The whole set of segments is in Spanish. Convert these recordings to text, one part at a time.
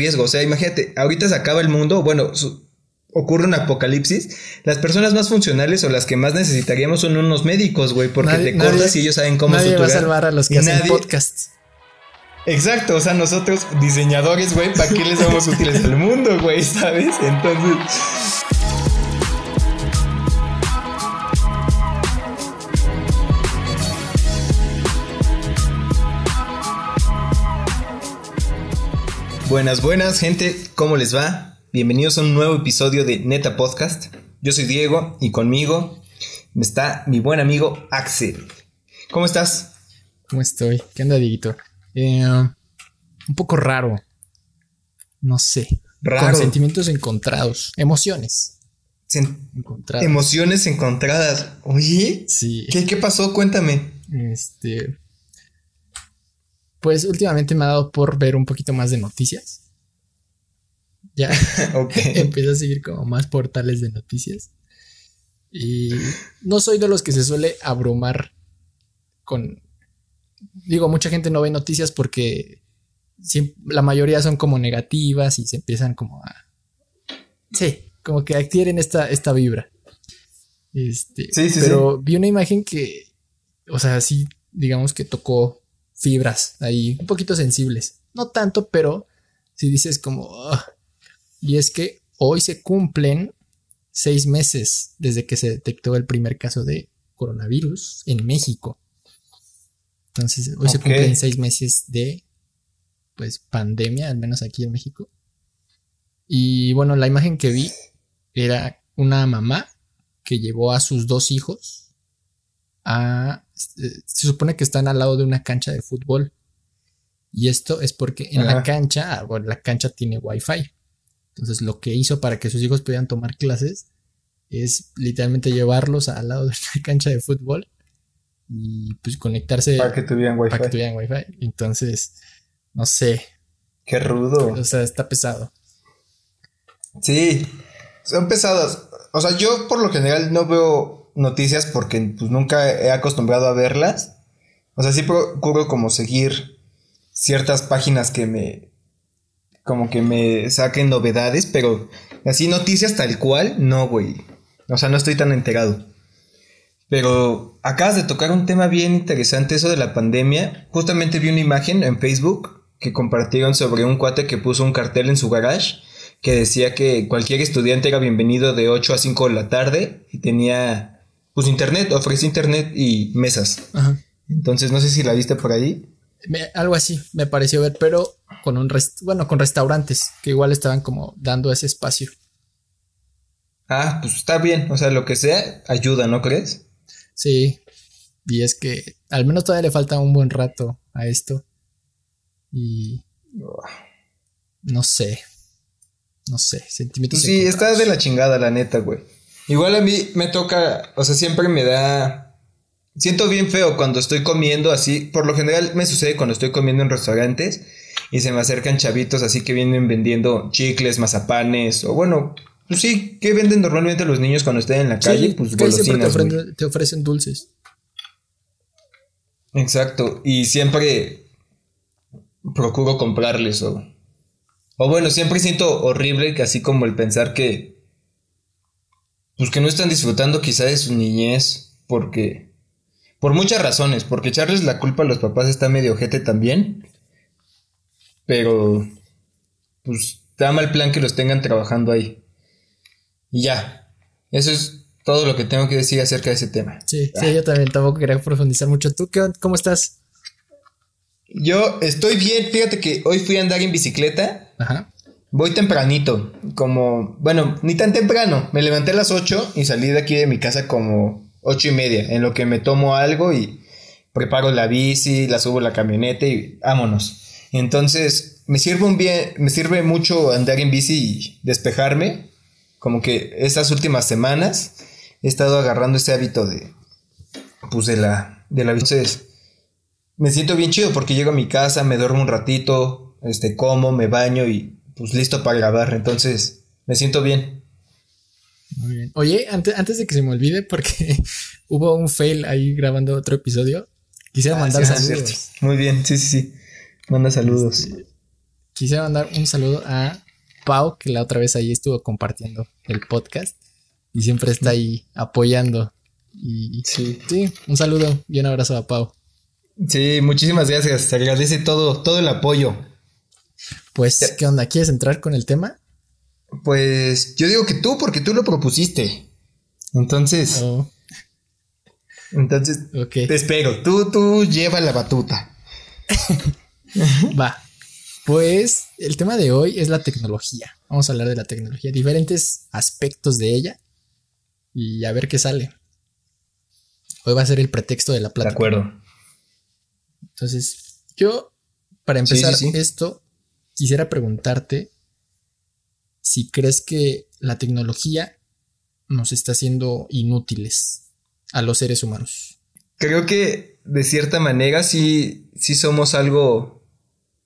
riesgo. O sea, imagínate, ahorita se acaba el mundo, bueno, ocurre un apocalipsis, las personas más funcionales o las que más necesitaríamos son unos médicos, güey, porque te cortas y ellos saben cómo nadie va a salvar a los que hacen podcasts. Exacto, o sea, nosotros diseñadores, güey, ¿para qué les somos útiles al mundo, güey? ¿Sabes? Entonces... Buenas, buenas, gente, ¿cómo les va? Bienvenidos a un nuevo episodio de Neta Podcast. Yo soy Diego y conmigo está mi buen amigo Axel. ¿Cómo estás? ¿Cómo estoy? ¿Qué onda, Dieguito? Eh, un poco raro. No sé. Raro. Con sentimientos encontrados. Emociones. encontradas. Emociones encontradas. Oye. Sí. ¿Qué, ¿Qué pasó? Cuéntame. Este. Pues últimamente me ha dado por ver un poquito más de noticias. Ya empiezo a seguir como más portales de noticias. Y no soy de los que se suele abrumar con... Digo, mucha gente no ve noticias porque la mayoría son como negativas y se empiezan como a... Sí, como que adquieren esta, esta vibra. Este, sí, sí, pero vi una imagen que, o sea, sí, digamos que tocó fibras ahí un poquito sensibles. No tanto, pero si dices como... y es que hoy se cumplen seis meses desde que se detectó el primer caso de coronavirus en México. Entonces, hoy se cumplen seis meses de pues pandemia, al menos aquí en México. Y bueno, la imagen que vi era una mamá que llevó a sus dos hijos se supone que están al lado de una cancha de fútbol. Y esto es porque en la cancha, ah, bueno, la cancha tiene wifi. Entonces lo que hizo para que sus hijos pudieran tomar clases es literalmente llevarlos al lado de una cancha de fútbol y pues conectarse para que tuvieran wifi. Para que tuvieran wifi. Entonces, no sé. Qué rudo. O sea, está pesado. Sí, son pesadas. O sea, yo por lo general no veo noticias porque pues nunca he acostumbrado a verlas. O sea, sí procuro como seguir ciertas páginas que me como que me saquen novedades, pero así noticias tal cual, no, güey. O sea, no estoy tan enterado. Pero acabas de tocar un tema bien interesante, eso de la pandemia. Justamente vi una imagen en Facebook que compartieron sobre un cuate que puso un cartel en su garage que decía que cualquier estudiante era bienvenido de 8 a 5 de la tarde y tenía pues internet, ofrece internet y mesas. Ajá. Entonces, no sé si la viste por ahí. algo así me pareció ver, pero con un bueno, con restaurantes que igual estaban como dando ese espacio. Ah, pues está bien, o sea, lo que sea ayuda, ¿no crees? Sí. Y es que al menos todavía le falta un buen rato a esto. Y no sé. No sé, sentimientos. Pues sí, está de la chingada, la neta, güey. Igual a mí me toca, o sea, siempre me da... Siento bien feo cuando estoy comiendo así. Por lo general me sucede cuando estoy comiendo en restaurantes y se me acercan chavitos así que vienen vendiendo chicles, mazapanes o bueno, pues sí, ¿qué venden normalmente los niños cuando están en la calle? pues golosinas. Te, te ofrecen dulces. Exacto, y siempre procuro comprarles o... O bueno, siempre siento horrible que así como el pensar que pues que no están disfrutando quizá de su niñez porque por muchas razones, porque echarles la culpa a los papás está medio ojete también. Pero pues da mal plan que los tengan trabajando ahí. Y ya. Eso es todo lo que tengo que decir acerca de ese tema. Sí, sí, yo también tampoco quería profundizar mucho. ¿Tú qué, cómo estás? Yo estoy bien, fíjate que hoy fui a andar en bicicleta. Ajá. Voy tempranito, como, bueno, ni tan temprano. Me levanté a las 8 y salí de aquí de mi casa como ocho y media, en lo que me tomo algo y preparo la bici, la subo a la camioneta y vámonos. Entonces, me sirve un bien, me sirve mucho andar en bici y despejarme. Como que estas últimas semanas he estado agarrando ese hábito de, pues de la, de la bici. Entonces, me siento bien chido porque llego a mi casa, me duermo un ratito, este, como, me baño y pues listo para grabar. Entonces, me siento bien. Muy bien. Oye, antes, de que se me olvide, porque hubo un fail ahí grabando otro episodio, quisiera ah, mandar saludos. Muy bien, sí, sí, sí. Manda saludos. Este, quisiera mandar un saludo a Pau, que la otra vez ahí estuvo compartiendo el podcast y siempre está ahí apoyando. Y sí, sí un saludo y un abrazo a Pau. Sí, muchísimas gracias. Se agradece todo, todo el apoyo. Pues, ¿qué onda? ¿Quieres entrar con el tema? Pues yo digo que tú, porque tú lo propusiste. Entonces. Oh. Entonces, te espero. Tú, tú lleva la batuta. Va. Pues el tema de hoy es la tecnología. Vamos a hablar de la tecnología, diferentes aspectos de ella y a ver qué sale. Hoy va a ser el pretexto de la plática. De acuerdo. Entonces, yo, para empezar esto, quisiera preguntarte si crees que la tecnología nos está haciendo inútiles a los seres humanos. Creo que de cierta manera sí, sí somos algo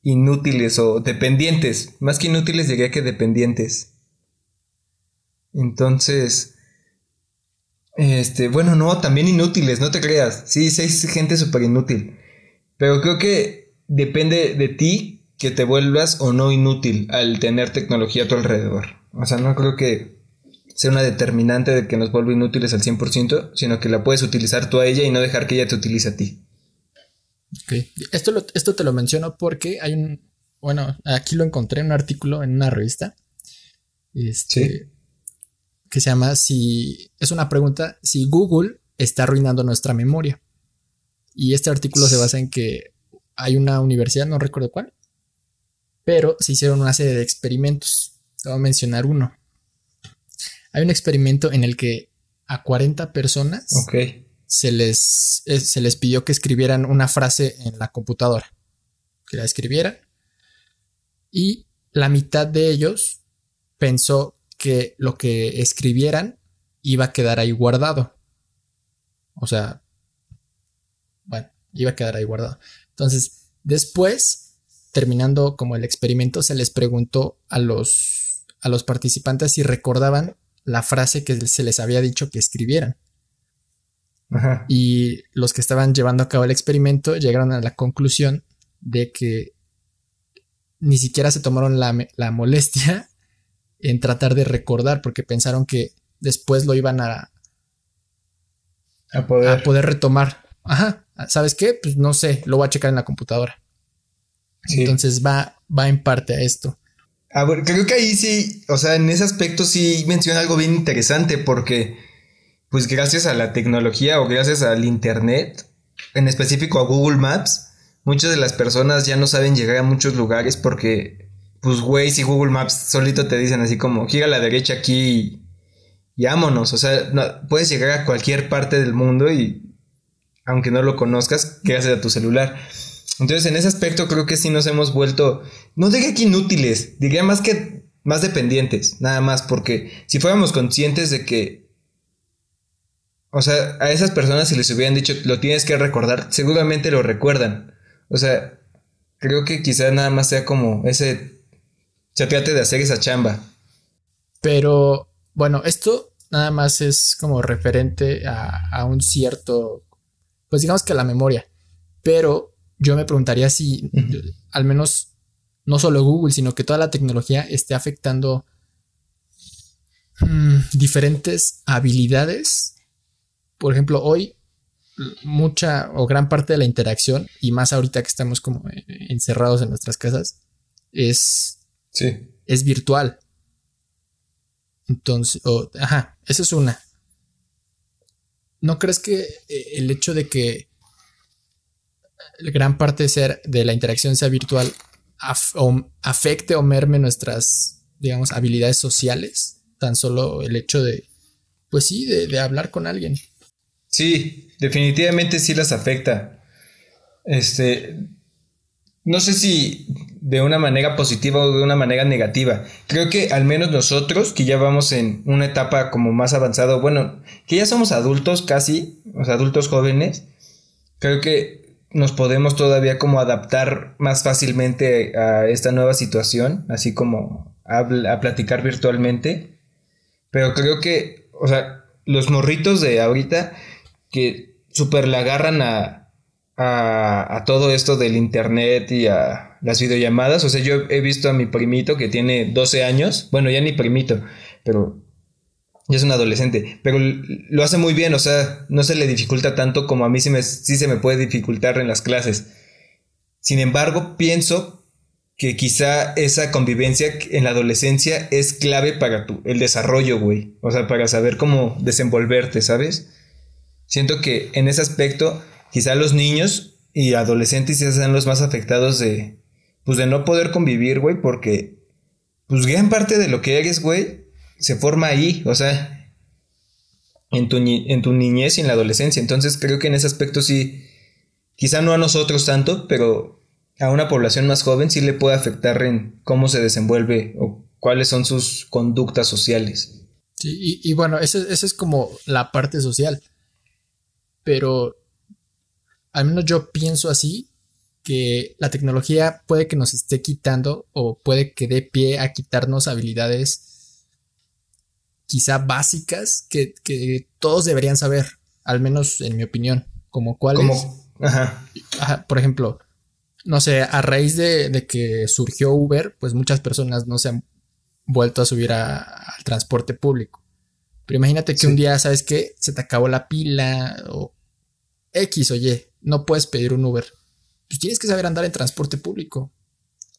inútiles o dependientes. Más que inútiles diría que dependientes. Entonces, este, bueno, no, también inútiles, no te creas. Sí, hay gente súper inútil. Pero creo que depende de ti que te vuelvas o no inútil al tener tecnología a tu alrededor. O sea, no creo que sea una determinante de que nos vuelva inútiles al 100%, sino que la puedes utilizar tú a ella y no dejar que ella te utilice a ti. Ok, esto, esto te lo menciono porque hay un, bueno, aquí lo encontré en un artículo en una revista, este, que se llama si, es una pregunta, si Google está arruinando nuestra memoria. Y este artículo se basa en que hay una universidad, no recuerdo cuál, pero se hicieron una serie de experimentos. Te voy a mencionar uno. Hay un experimento en el que a 40 personas se, les, eh, se les pidió que escribieran una frase en la computadora. Que la escribieran. Y la mitad de ellos pensó que lo que escribieran iba a quedar ahí guardado. O sea, bueno, iba a quedar ahí guardado. Entonces, después terminando como el experimento, se les preguntó a los, a los participantes si recordaban la frase que se les había dicho que escribieran. Y los que estaban llevando a cabo el experimento llegaron a la conclusión de que ni siquiera se tomaron la, molestia en tratar de recordar porque pensaron que después lo iban a, a, poder. a poder retomar. Ajá, ¿sabes qué? Pues no sé, lo voy a checar en la computadora. Entonces va, va en parte a esto. A ver, creo que ahí sí, o sea, en ese aspecto sí menciona algo bien interesante porque, pues gracias a la tecnología o gracias al Internet, en específico a Google Maps, muchas de las personas ya no saben llegar a muchos lugares porque, pues Waze y Google Maps solito te dicen así como, gira a la derecha aquí y, vámonos, o sea, puedes llegar a cualquier parte del mundo y, aunque no lo conozcas, gracias a tu celular. Entonces, en ese aspecto creo que sí nos hemos vuelto, no diría que inútiles, diría más que más dependientes, nada más, porque si fuéramos conscientes de que, o sea, a esas personas si les hubieran dicho, lo tienes que recordar, seguramente lo recuerdan. O sea, creo que quizá nada más sea como ese, se trate de hacer esa chamba. Pero, bueno, esto nada más es como referente a, a un cierto, pues digamos que a la memoria, pero yo me preguntaría si al menos no solo Google, sino que toda la tecnología esté afectando mm, diferentes habilidades. Por ejemplo, hoy mucha o gran parte de la interacción, y más ahorita que estamos como eh, encerrados en nuestras casas, es, es virtual. Entonces, ajá, esa es una. ¿No crees que eh, el hecho de que gran parte de, ser, de la interacción sea virtual afecte o merme nuestras, digamos, habilidades sociales. Tan solo el hecho de, pues sí, de, hablar con alguien. Sí, definitivamente sí las afecta. Este, no sé si de una manera positiva o de una manera negativa. Creo que al menos nosotros, que ya vamos en una etapa como más avanzada, bueno, que ya somos adultos casi, o sea, adultos jóvenes, creo que nos podemos todavía como adaptar más fácilmente a esta nueva situación, así como a, platicar virtualmente. Pero creo que, o sea, los morritos de ahorita que súper le agarran a, a, a, todo esto del internet y a las videollamadas. O sea, yo he visto a mi primito que tiene 12 años, bueno, ya ni primito, pero es un adolescente, pero lo hace muy bien, o sea, no se le dificulta tanto como a mí sí, me, se me puede dificultar en las clases. Sin embargo, pienso que quizá esa convivencia en la adolescencia es clave para tu, el desarrollo, güey. O sea, para saber cómo desenvolverte, ¿sabes? Siento que en ese aspecto, quizá los niños y adolescentes sean los más afectados de, pues de no poder convivir, güey, porque, pues gran parte de lo que eres, güey, se forma ahí, o sea, en tu, niñez y en la adolescencia. Entonces creo que en ese aspecto sí, quizá no a nosotros tanto, pero a una población más joven sí le puede afectar en cómo se desenvuelve o cuáles son sus conductas sociales. Sí, y, bueno, esa es como la parte social. Pero al menos yo pienso así, que la tecnología puede que nos esté quitando o puede que dé pie a quitarnos habilidades quizá básicas que, todos deberían saber, al menos en mi opinión, como cuáles. Ajá. Por ejemplo, no sé, a raíz de, que surgió Uber, pues muchas personas no se han vuelto a subir al transporte público. Pero imagínate que un día, ¿sabes qué? Se te acabó la pila o X o Y, no puedes pedir un Uber. Pues tienes que saber andar en transporte público.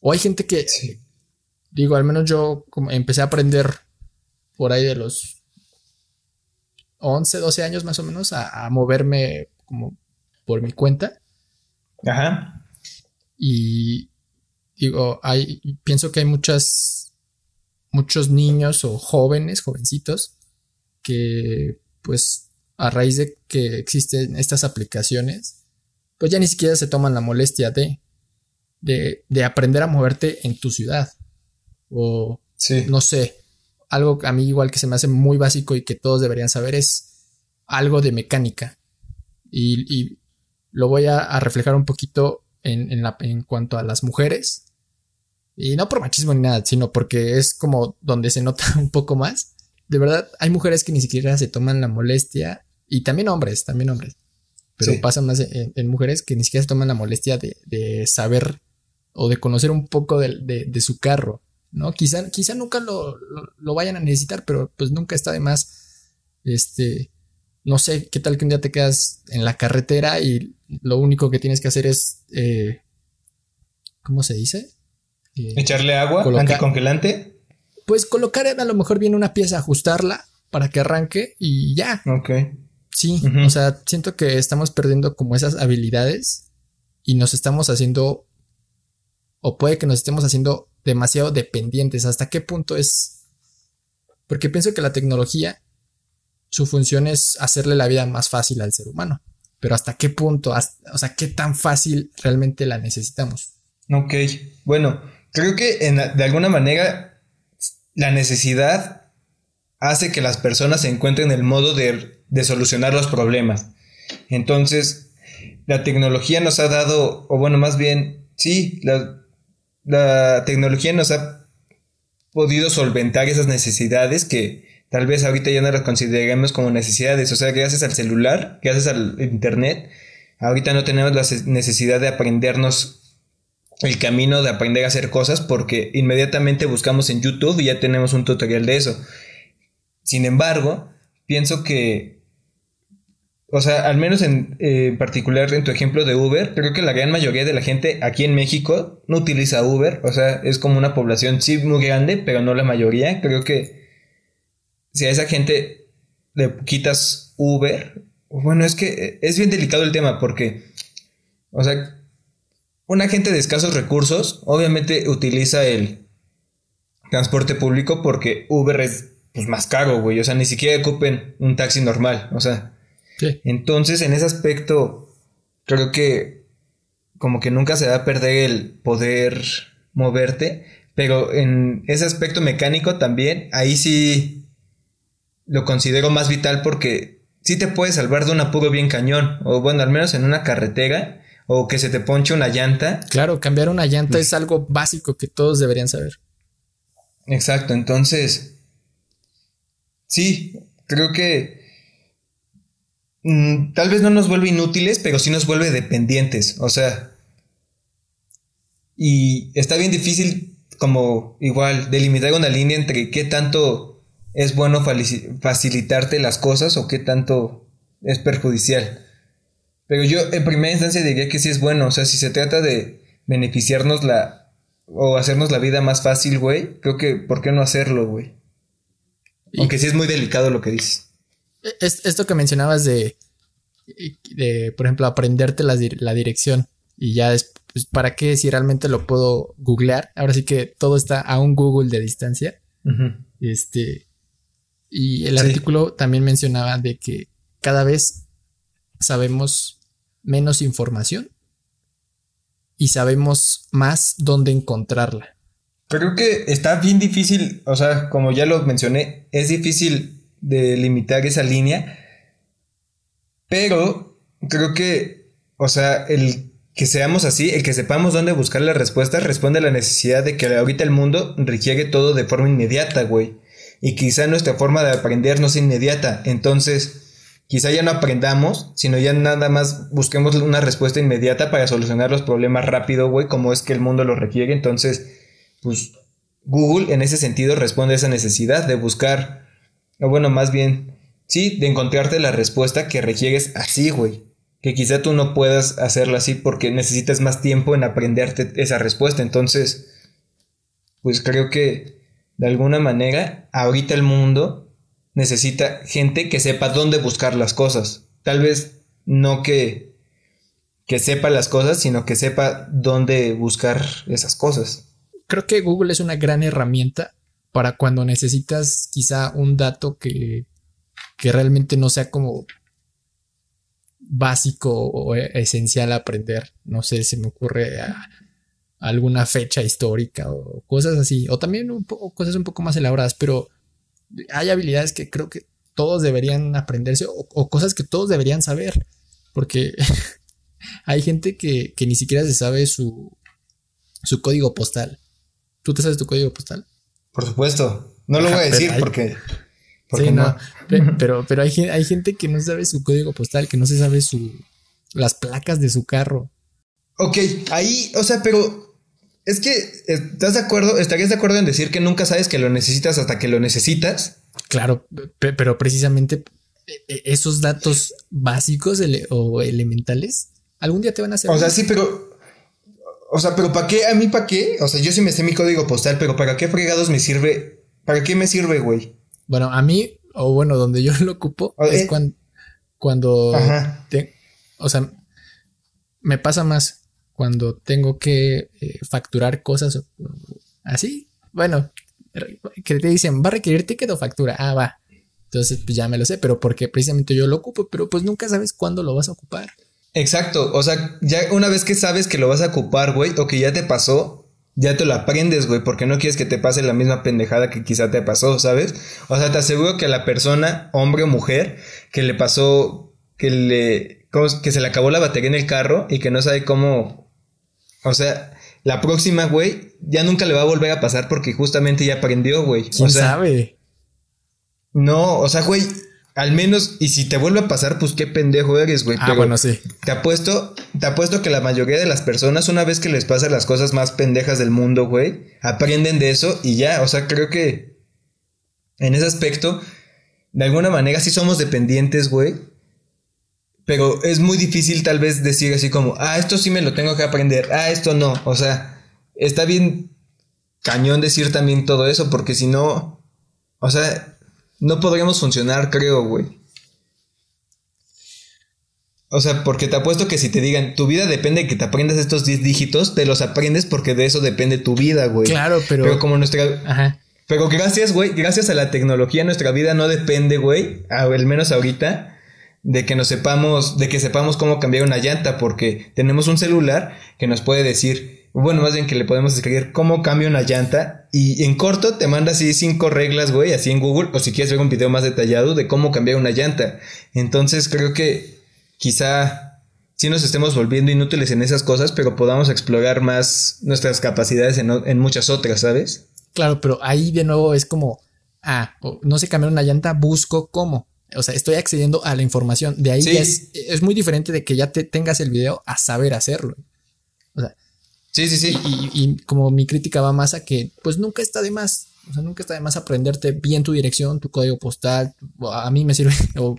O hay gente que, digo, al menos yo como empecé a aprender por ahí de los 11, 12 años más o menos a, moverme como por mi cuenta. Ajá. Y digo, hay, pienso que hay muchas, muchos niños o jóvenes, jovencitos, que pues a raíz de que existen estas aplicaciones, pues ya ni siquiera se toman la molestia de, de, de aprender a moverte en tu ciudad. O, no sé, algo a mí igual que se me hace muy básico y que todos deberían saber es algo de mecánica. Y, lo voy a, reflejar un poquito en, la, en cuanto a las mujeres. Y no por machismo ni nada, sino porque es como donde se nota un poco más. De verdad, hay mujeres que ni siquiera se toman la molestia. Y también hombres, también hombres. Pero pasa más en, mujeres que ni siquiera se toman la molestia de, saber o de conocer un poco de su carro. ¿No? Quizá, quizá nunca lo, vayan a necesitar, pero pues nunca está de más, este, no sé, qué tal que un día te quedas en la carretera y lo único que tienes que hacer es, eh, ¿cómo se dice? Eh, Echarle agua, anticongelante. Pues colocar a lo mejor bien una pieza, ajustarla para que arranque y ya. Ok. Sí, o sea, siento que estamos perdiendo como esas habilidades y nos estamos haciendo, o puede que nos estemos haciendo demasiado dependientes. ¿Hasta qué punto es? Porque pienso que la tecnología, su función es hacerle la vida más fácil al ser humano. Pero ¿hasta qué punto? o sea, ¿qué tan fácil realmente la necesitamos? Ok, bueno, creo que de alguna manera la necesidad hace que las personas encuentren el modo de, de solucionar los problemas. Entonces, la tecnología nos ha dado, o bueno, más bien, sí, la, la tecnología nos ha podido solventar esas necesidades que tal vez ahorita ya no las consideremos como necesidades. O sea, gracias al celular, gracias al internet, ahorita no tenemos la necesidad de aprendernos el camino de aprender a hacer cosas porque inmediatamente buscamos en YouTube y ya tenemos un tutorial de eso. Sin embargo, pienso que o sea, al menos en eh, particular en tu ejemplo de Uber, creo que la gran mayoría de la gente aquí en México no utiliza Uber. O sea, es como una población sí muy grande, pero no la mayoría. Creo que si a esa gente le quitas Uber, bueno, es que es bien delicado el tema porque, o sea, una gente de escasos recursos obviamente utiliza el transporte público porque Uber es pues, más caro, güey. O sea, ni siquiera ocupen un taxi normal. O sea, entonces, en ese aspecto, creo que como que nunca se va a perder el poder moverte, pero en ese aspecto mecánico también, ahí sí lo considero más vital porque sí te puede salvar de un apuro bien cañón, o bueno, al menos en una carretera, o que se te ponche una llanta. Claro, cambiar una llanta es algo básico que todos deberían saber. Exacto, entonces, sí, creo que mm, tal vez no nos vuelve inútiles, pero sí nos vuelve dependientes. O sea, y está bien difícil como igual delimitar una línea entre qué tanto es bueno facilitarte las cosas o qué tanto es perjudicial. Pero yo en primera instancia diría que sí es bueno, o sea, si se trata de beneficiarnos la o hacernos la vida más fácil, güey, creo que ¿por qué no hacerlo, güey? Aunque sí es muy delicado lo que dices. Esto que mencionabas de, de por ejemplo, aprenderte la, la dirección y ya después pues para qué si realmente lo puedo googlear. Ahora sí que todo está a un Google de distancia. Este. Y el artículo también mencionaba de que cada vez sabemos menos información y sabemos más dónde encontrarla. Creo que está bien difícil, o sea, como ya lo mencioné, es difícil de limitar esa línea, pero creo que, o sea, el que seamos así, el que sepamos dónde buscar las respuestas responde a la necesidad de que ahorita el mundo requiere todo de forma inmediata, güey. Y quizá nuestra forma de aprender no sea inmediata. Entonces, quizá ya no aprendamos, sino ya nada más busquemos una respuesta inmediata para solucionar los problemas rápido, güey, como es que el mundo lo requiere. Entonces, pues Google en ese sentido responde a esa necesidad de buscar, o bueno, más bien, sí, de encontrarte la respuesta que requieres así, güey que quizá tú no puedas hacerlo así porque necesitas más tiempo en aprenderte esa respuesta. Entonces, pues creo que de alguna manera ahorita el mundo necesita gente que sepa dónde buscar las cosas. Tal vez no que, que sepa las cosas, sino que sepa dónde buscar esas cosas. Creo que Google es una gran herramienta para cuando necesitas quizá un dato que, que realmente no sea como básico o esencial aprender. No sé, se me ocurre alguna fecha histórica o cosas así. O también un poco, cosas un poco más elaboradas, pero hay habilidades que creo que todos deberían aprenderse o, cosas que todos deberían saber. Porque hay gente que, ni siquiera se sabe su, su código postal. ¿Tú te sabes tu código postal? Por supuesto. No lo voy a decir porque Sí, no. Pero, pero hay, hay gente que no sabe su código postal, que no se sabe su las placas de su carro. Ok, ahí, o sea, pero es que, ¿estás de acuerdo? ¿Estarías de acuerdo en decir que nunca sabes que lo necesitas hasta que lo necesitas? Claro, pero precisamente e, e, esos datos básicos o elementales algún día te van a hacer. O sea, sí, pero. O sea, pero ¿para qué? ¿A mí para qué? O sea, yo sí me sé mi código postal, pero ¿para qué fregados me sirve? ¿Para qué me sirve, güey? Bueno, a mí, o bueno, donde yo lo ocupo es cuando, cuando o sea, me pasa más cuando tengo que eh, facturar cosas así. Bueno, que te dicen, va a requerir ticket o factura. Ah, va. Entonces, pues ya me lo sé, pero porque precisamente yo lo ocupo, pero pues nunca sabes cuándo lo vas a ocupar. Exacto, o sea, ya una vez que sabes que lo vas a ocupar, güey, o que ya te pasó, ya te lo aprendes, güey, porque no quieres que te pase la misma pendejada que quizá te pasó, ¿sabes? O sea, te aseguro que a la persona, hombre o mujer, que le pasó, que le, que se le acabó la batería en el carro y que no sabe cómo, o sea, la próxima, güey, ya nunca le va a volver a pasar porque justamente ya aprendió, güey. ¿Quién sabe? No, o sea, güey, al menos, y si te vuelve a pasar, pues qué pendejo eres, güey. Ah, bueno, sí. Te apuesto, te apuesto que la mayoría de las personas, una vez que les pasan las cosas más pendejas del mundo, güey, aprenden de eso y ya, o sea, creo que en ese aspecto, de alguna manera sí somos dependientes, güey. Pero es muy difícil tal vez decir así como, ah, esto sí me lo tengo que aprender, ah, esto no. O sea, está bien cañón decir también todo eso, porque si no, o sea, no podríamos funcionar, creo, güey. O sea, porque te apuesto que si te digan, tu vida depende de que te aprendas estos 10 dígitos, te los aprendes porque de eso depende tu vida, güey. Claro, pero. Pero como nuestra. Ajá. Pero gracias, güey, gracias a la tecnología, nuestra vida no depende, güey, al menos ahorita, de que nos sepamos, de que sepamos cómo cambiar una llanta, porque tenemos un celular que nos puede decir, bueno, más bien que le podemos escribir cómo cambia una llanta. Y en corto te manda así cinco reglas, güey, así en Google. O si quieres ver un video más detallado de cómo cambiar una llanta. Entonces creo que quizá sí nos estemos volviendo inútiles en esas cosas, pero podamos explorar más nuestras capacidades en, en muchas otras, ¿sabes? Claro, pero ahí de nuevo es como, ah, no sé cambiar una llanta, busco cómo. o sea, estoy accediendo a la información. De ahí es, es muy diferente de que ya te tengas el video a saber hacerlo. O sea, sí, sí, sí. Y, como mi crítica va más a que, pues nunca está de más. O sea, nunca está de más aprenderte bien tu dirección, tu código postal. A mí me sirve, o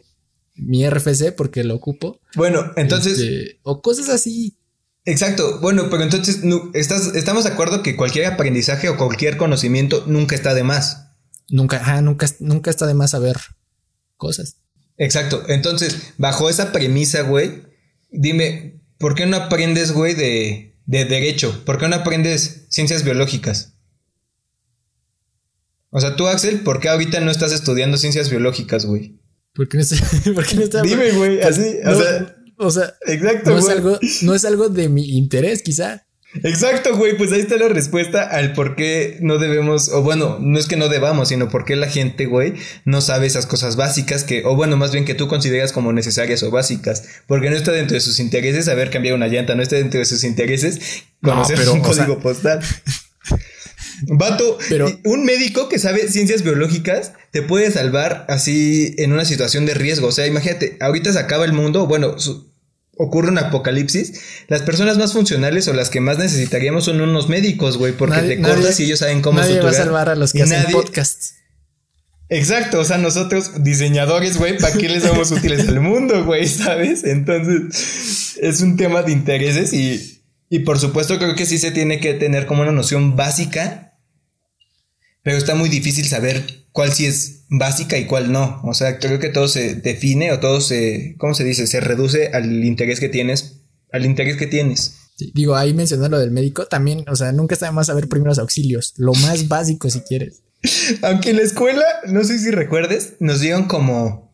mi RFC porque lo ocupo. Bueno, entonces. Este, o cosas así. Exacto. Bueno, pero entonces estás, estamos de acuerdo que cualquier aprendizaje o cualquier conocimiento nunca está de más. Nunca, nunca, nunca está de más saber cosas. Exacto. Entonces, bajo esa premisa, güey, dime, ¿por qué no aprendes, güey, de, de derecho? ¿Por qué no aprendes ciencias biológicas? O sea, tú, Axel, ¿por qué ahorita no estás estudiando ciencias biológicas, güey? ¿Por qué no, estás? Dime, güey, así, o sea, o sea, exacto, no, es algo, no es algo de mi interés, quizá. Exacto, güey, pues ahí está la respuesta al por qué no debemos, o bueno, no es que no debamos, sino por qué la gente, güey, no sabe esas cosas básicas que, o bueno, más bien que tú consideras como necesarias o básicas, porque no está dentro de sus intereses saber cambiar una llanta, no está dentro de sus intereses conocer un código postal. Vato, pero un médico que sabe ciencias biológicas te puede salvar así en una situación de riesgo. O sea, imagínate, ahorita se acaba el mundo, bueno, ocurre un apocalipsis, las personas más funcionales o las que más necesitaríamos son unos médicos, güey, porque te cortas y ellos saben cómo nadie va a salvar a los que hacen podcasts. Exacto, o sea, nosotros diseñadores, güey, ¿para qué les somos útiles al mundo, güey? ¿Sabes? Entonces, es un tema de intereses y, y por supuesto creo que sí se tiene que tener como una noción básica, pero está muy difícil saber cuál sí es básica y cuál no. O sea, creo que todo se define o todo se, ¿cómo se dice? Se reduce al interés que tienes, al interés que tienes. digo, ahí mencionó lo del médico, también, o sea, nunca está de más saber primeros auxilios, lo más básico si quieres. Aunque en la escuela, no sé si recuerdes, nos dieron como,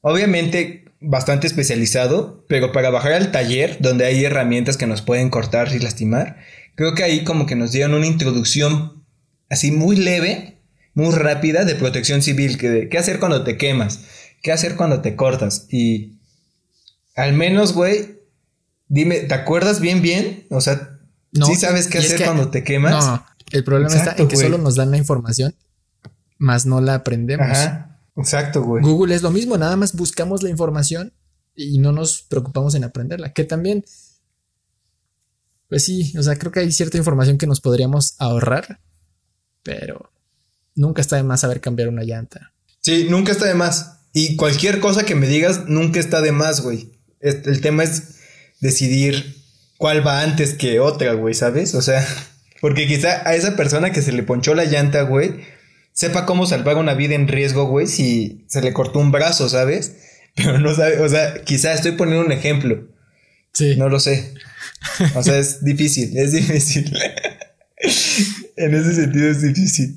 obviamente, bastante especializado, pero para bajar al taller, donde hay herramientas que nos pueden cortar y lastimar, creo que ahí como que nos dieron una introducción así muy leve muy rápida de protección civil, que de qué hacer cuando te quemas, qué hacer cuando te cortas. Y al menos, güey, dime, ¿te acuerdas bien, bien? O sea, ¿sí sabes qué hacer cuando te quemas? No, el problema está en que solo nos dan la información, más no la aprendemos. Ajá, exacto, güey. Google es lo mismo, nada más buscamos la información y no nos preocupamos en aprenderla, que también... Pues sí, o sea, creo que hay cierta información que nos podríamos ahorrar, pero nunca está de más saber cambiar una llanta. Sí, nunca está de más. Y cualquier cosa que me digas, nunca está de más, güey. El tema es decidir cuál va antes que otra, güey, ¿sabes? O sea, porque quizá a esa persona que se le ponchó la llanta, güey, sepa cómo salvar una vida en riesgo, güey, si se le cortó un brazo, ¿sabes? Pero no sabe, o sea, quizá estoy poniendo un ejemplo. Sí. No lo sé. O sea, es difícil, es difícil. en ese sentido es difícil.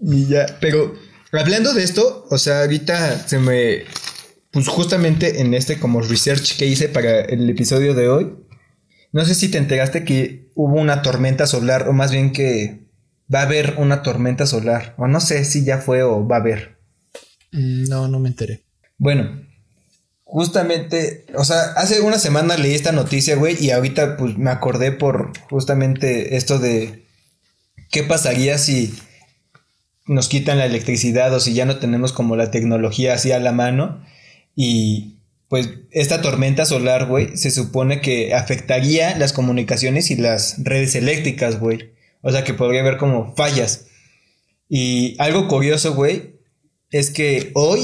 Y ya, pero hablando de esto, o sea, ahorita se me, pues justamente en este como research que hice para el episodio de hoy, no sé si te enteraste que hubo una tormenta solar, o más bien que va a haber una tormenta solar, o no sé si ya fue o va a haber. Mm, no, no me enteré. Bueno, justamente, o sea, hace una semana leí esta noticia, güey, y ahorita pues me acordé por justamente esto de qué pasaría si nos quitan la electricidad o si ya no tenemos como la tecnología así a la mano. Y pues esta tormenta solar, güey, se supone que afectaría las comunicaciones y las redes eléctricas, güey. O sea que podría haber como fallas. Y algo curioso, güey, es que hoy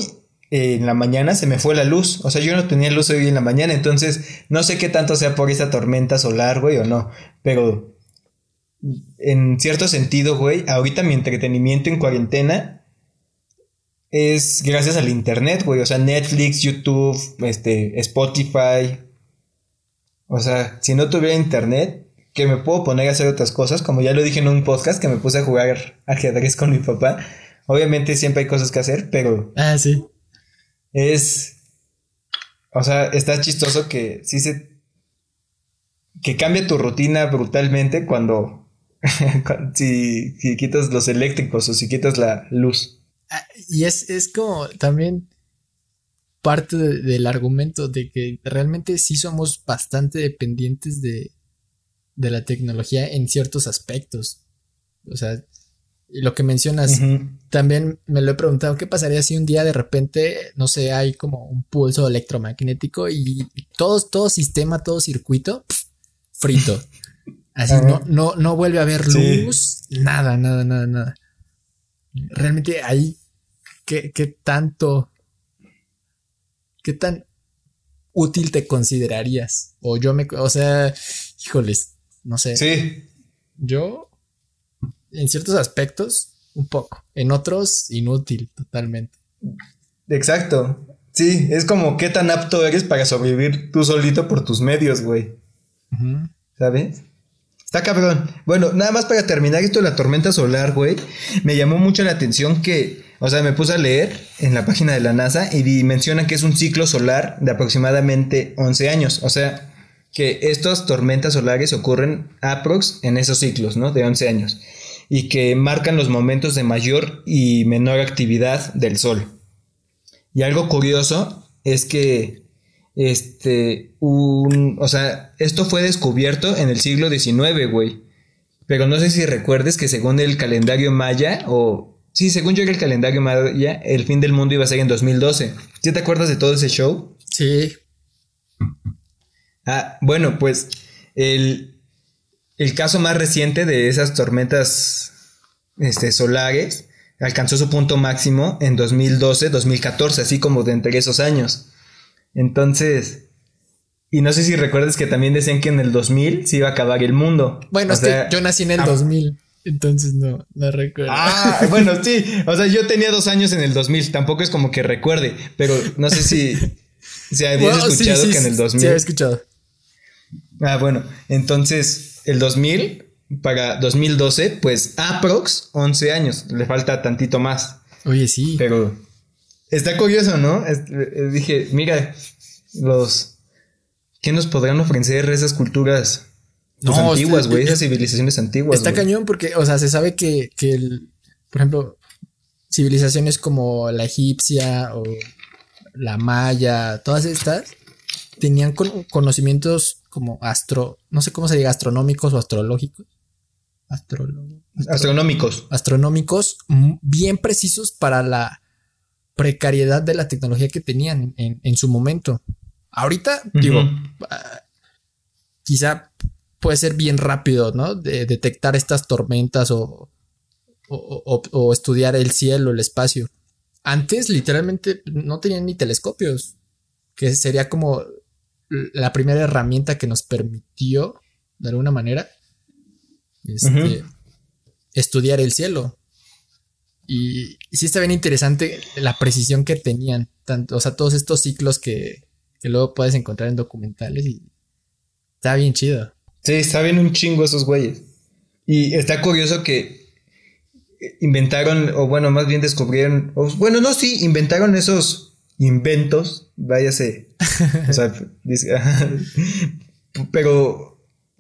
en la mañana se me fue la luz. O sea, yo no tenía luz hoy en la mañana, entonces no sé qué tanto sea por esta tormenta solar, güey, o no. Pero en cierto sentido, güey, ahorita mi entretenimiento en cuarentena es gracias al internet, güey. O sea, Netflix, YouTube, este, Spotify. O sea, si no tuviera internet, que me puedo poner a hacer otras cosas, como ya lo dije en un podcast que me puse a jugar ajedrez con mi papá. Obviamente siempre hay cosas que hacer, pero. Ah, sí. Es. O sea, está chistoso que sí se. que cambia tu rutina brutalmente cuando si, quitas los eléctricos o si quitas la luz. Ah, y es, es como también parte del argumento de que realmente sí somos bastante dependientes de, de la tecnología en ciertos aspectos. O sea, Y lo que mencionas, también me lo he preguntado, ¿qué pasaría si un día de repente, no sé, hay como un pulso electromagnético y todo, todo sistema, todo circuito, frito? Así no, no, no vuelve a haber luz, nada, nada, nada, nada. Realmente ahí, ¿qué, ¿qué tanto, qué tan útil te considerarías? O yo me, o sea, híjoles, no sé. Sí. Yo, en ciertos aspectos, un poco. En otros, inútil, totalmente. Exacto. Sí, es como qué tan apto eres para sobrevivir tú solito por tus medios, güey. ¿Sabes? Está cabrón. Bueno, nada más para terminar esto de la tormenta solar, güey. Me llamó mucho la atención que, o sea, me puse a leer en la página de la NASA y mencionan que es un ciclo solar de aproximadamente 11 años. O sea, que estas tormentas solares ocurren aprox en esos ciclos, ¿no? De 11 años. Y que marcan los momentos de mayor y menor actividad del Sol. Y algo curioso es que, este, un, o sea, esto fue descubierto en el siglo XIX, güey. Pero no sé si recuerdes que según el calendario maya, o, sí, según yo era el calendario maya, el fin del mundo iba a ser en 2012. ¿Sí te acuerdas de todo ese show? Sí, Ah, bueno, pues el, caso más reciente de esas tormentas este, solares alcanzó su punto máximo en 2012, 2014, así como de entre esos años. Entonces, y no sé si recuerdas que también decían que en el 2000 se iba a acabar el mundo. Bueno, yo nací en el 2000. Ah. Entonces no, no recuerdo. Ah, bueno, sí. O sea, yo tenía dos años en el 2000. Tampoco es como que recuerde. Pero no sé si, si habías escuchado que en el 2000. Sí, había escuchado. Ah, bueno, entonces el 2000 para 2012, pues aprox 11 años, le falta tantito más. Oye, sí. Pero está curioso, ¿no? Eh, dije, mira, los... ¿Qué nos podrán ofrecer esas culturas pues, antiguas, güey? Esas civilizaciones antiguas. Está cañón porque, o sea, se sabe que, que el, por ejemplo, civilizaciones como la egipcia o la maya, todas estas, tenían conocimientos como astro, no sé cómo se diga, astronómicos o astrológicos. astronómicos. Astronómicos bien precisos para la precariedad de la tecnología que tenían en, su momento. Ahorita, digo, ah, quizá puede ser bien rápido, ¿no? De detectar estas tormentas o, o, estudiar el cielo, el espacio. Antes, literalmente, no tenían ni telescopios, que sería como la primera herramienta que nos permitió, de alguna manera, este, estudiar el cielo. Y, sí está bien interesante la precisión que tenían, tanto, o sea, todos estos ciclos que, que luego puedes encontrar en documentales y está bien chido. Sí, está bien un chingo esos güeyes. Y está curioso que inventaron, o bueno, más bien descubrieron, o, bueno, no, sí, inventaron esos inventos, váyase. o sea, pero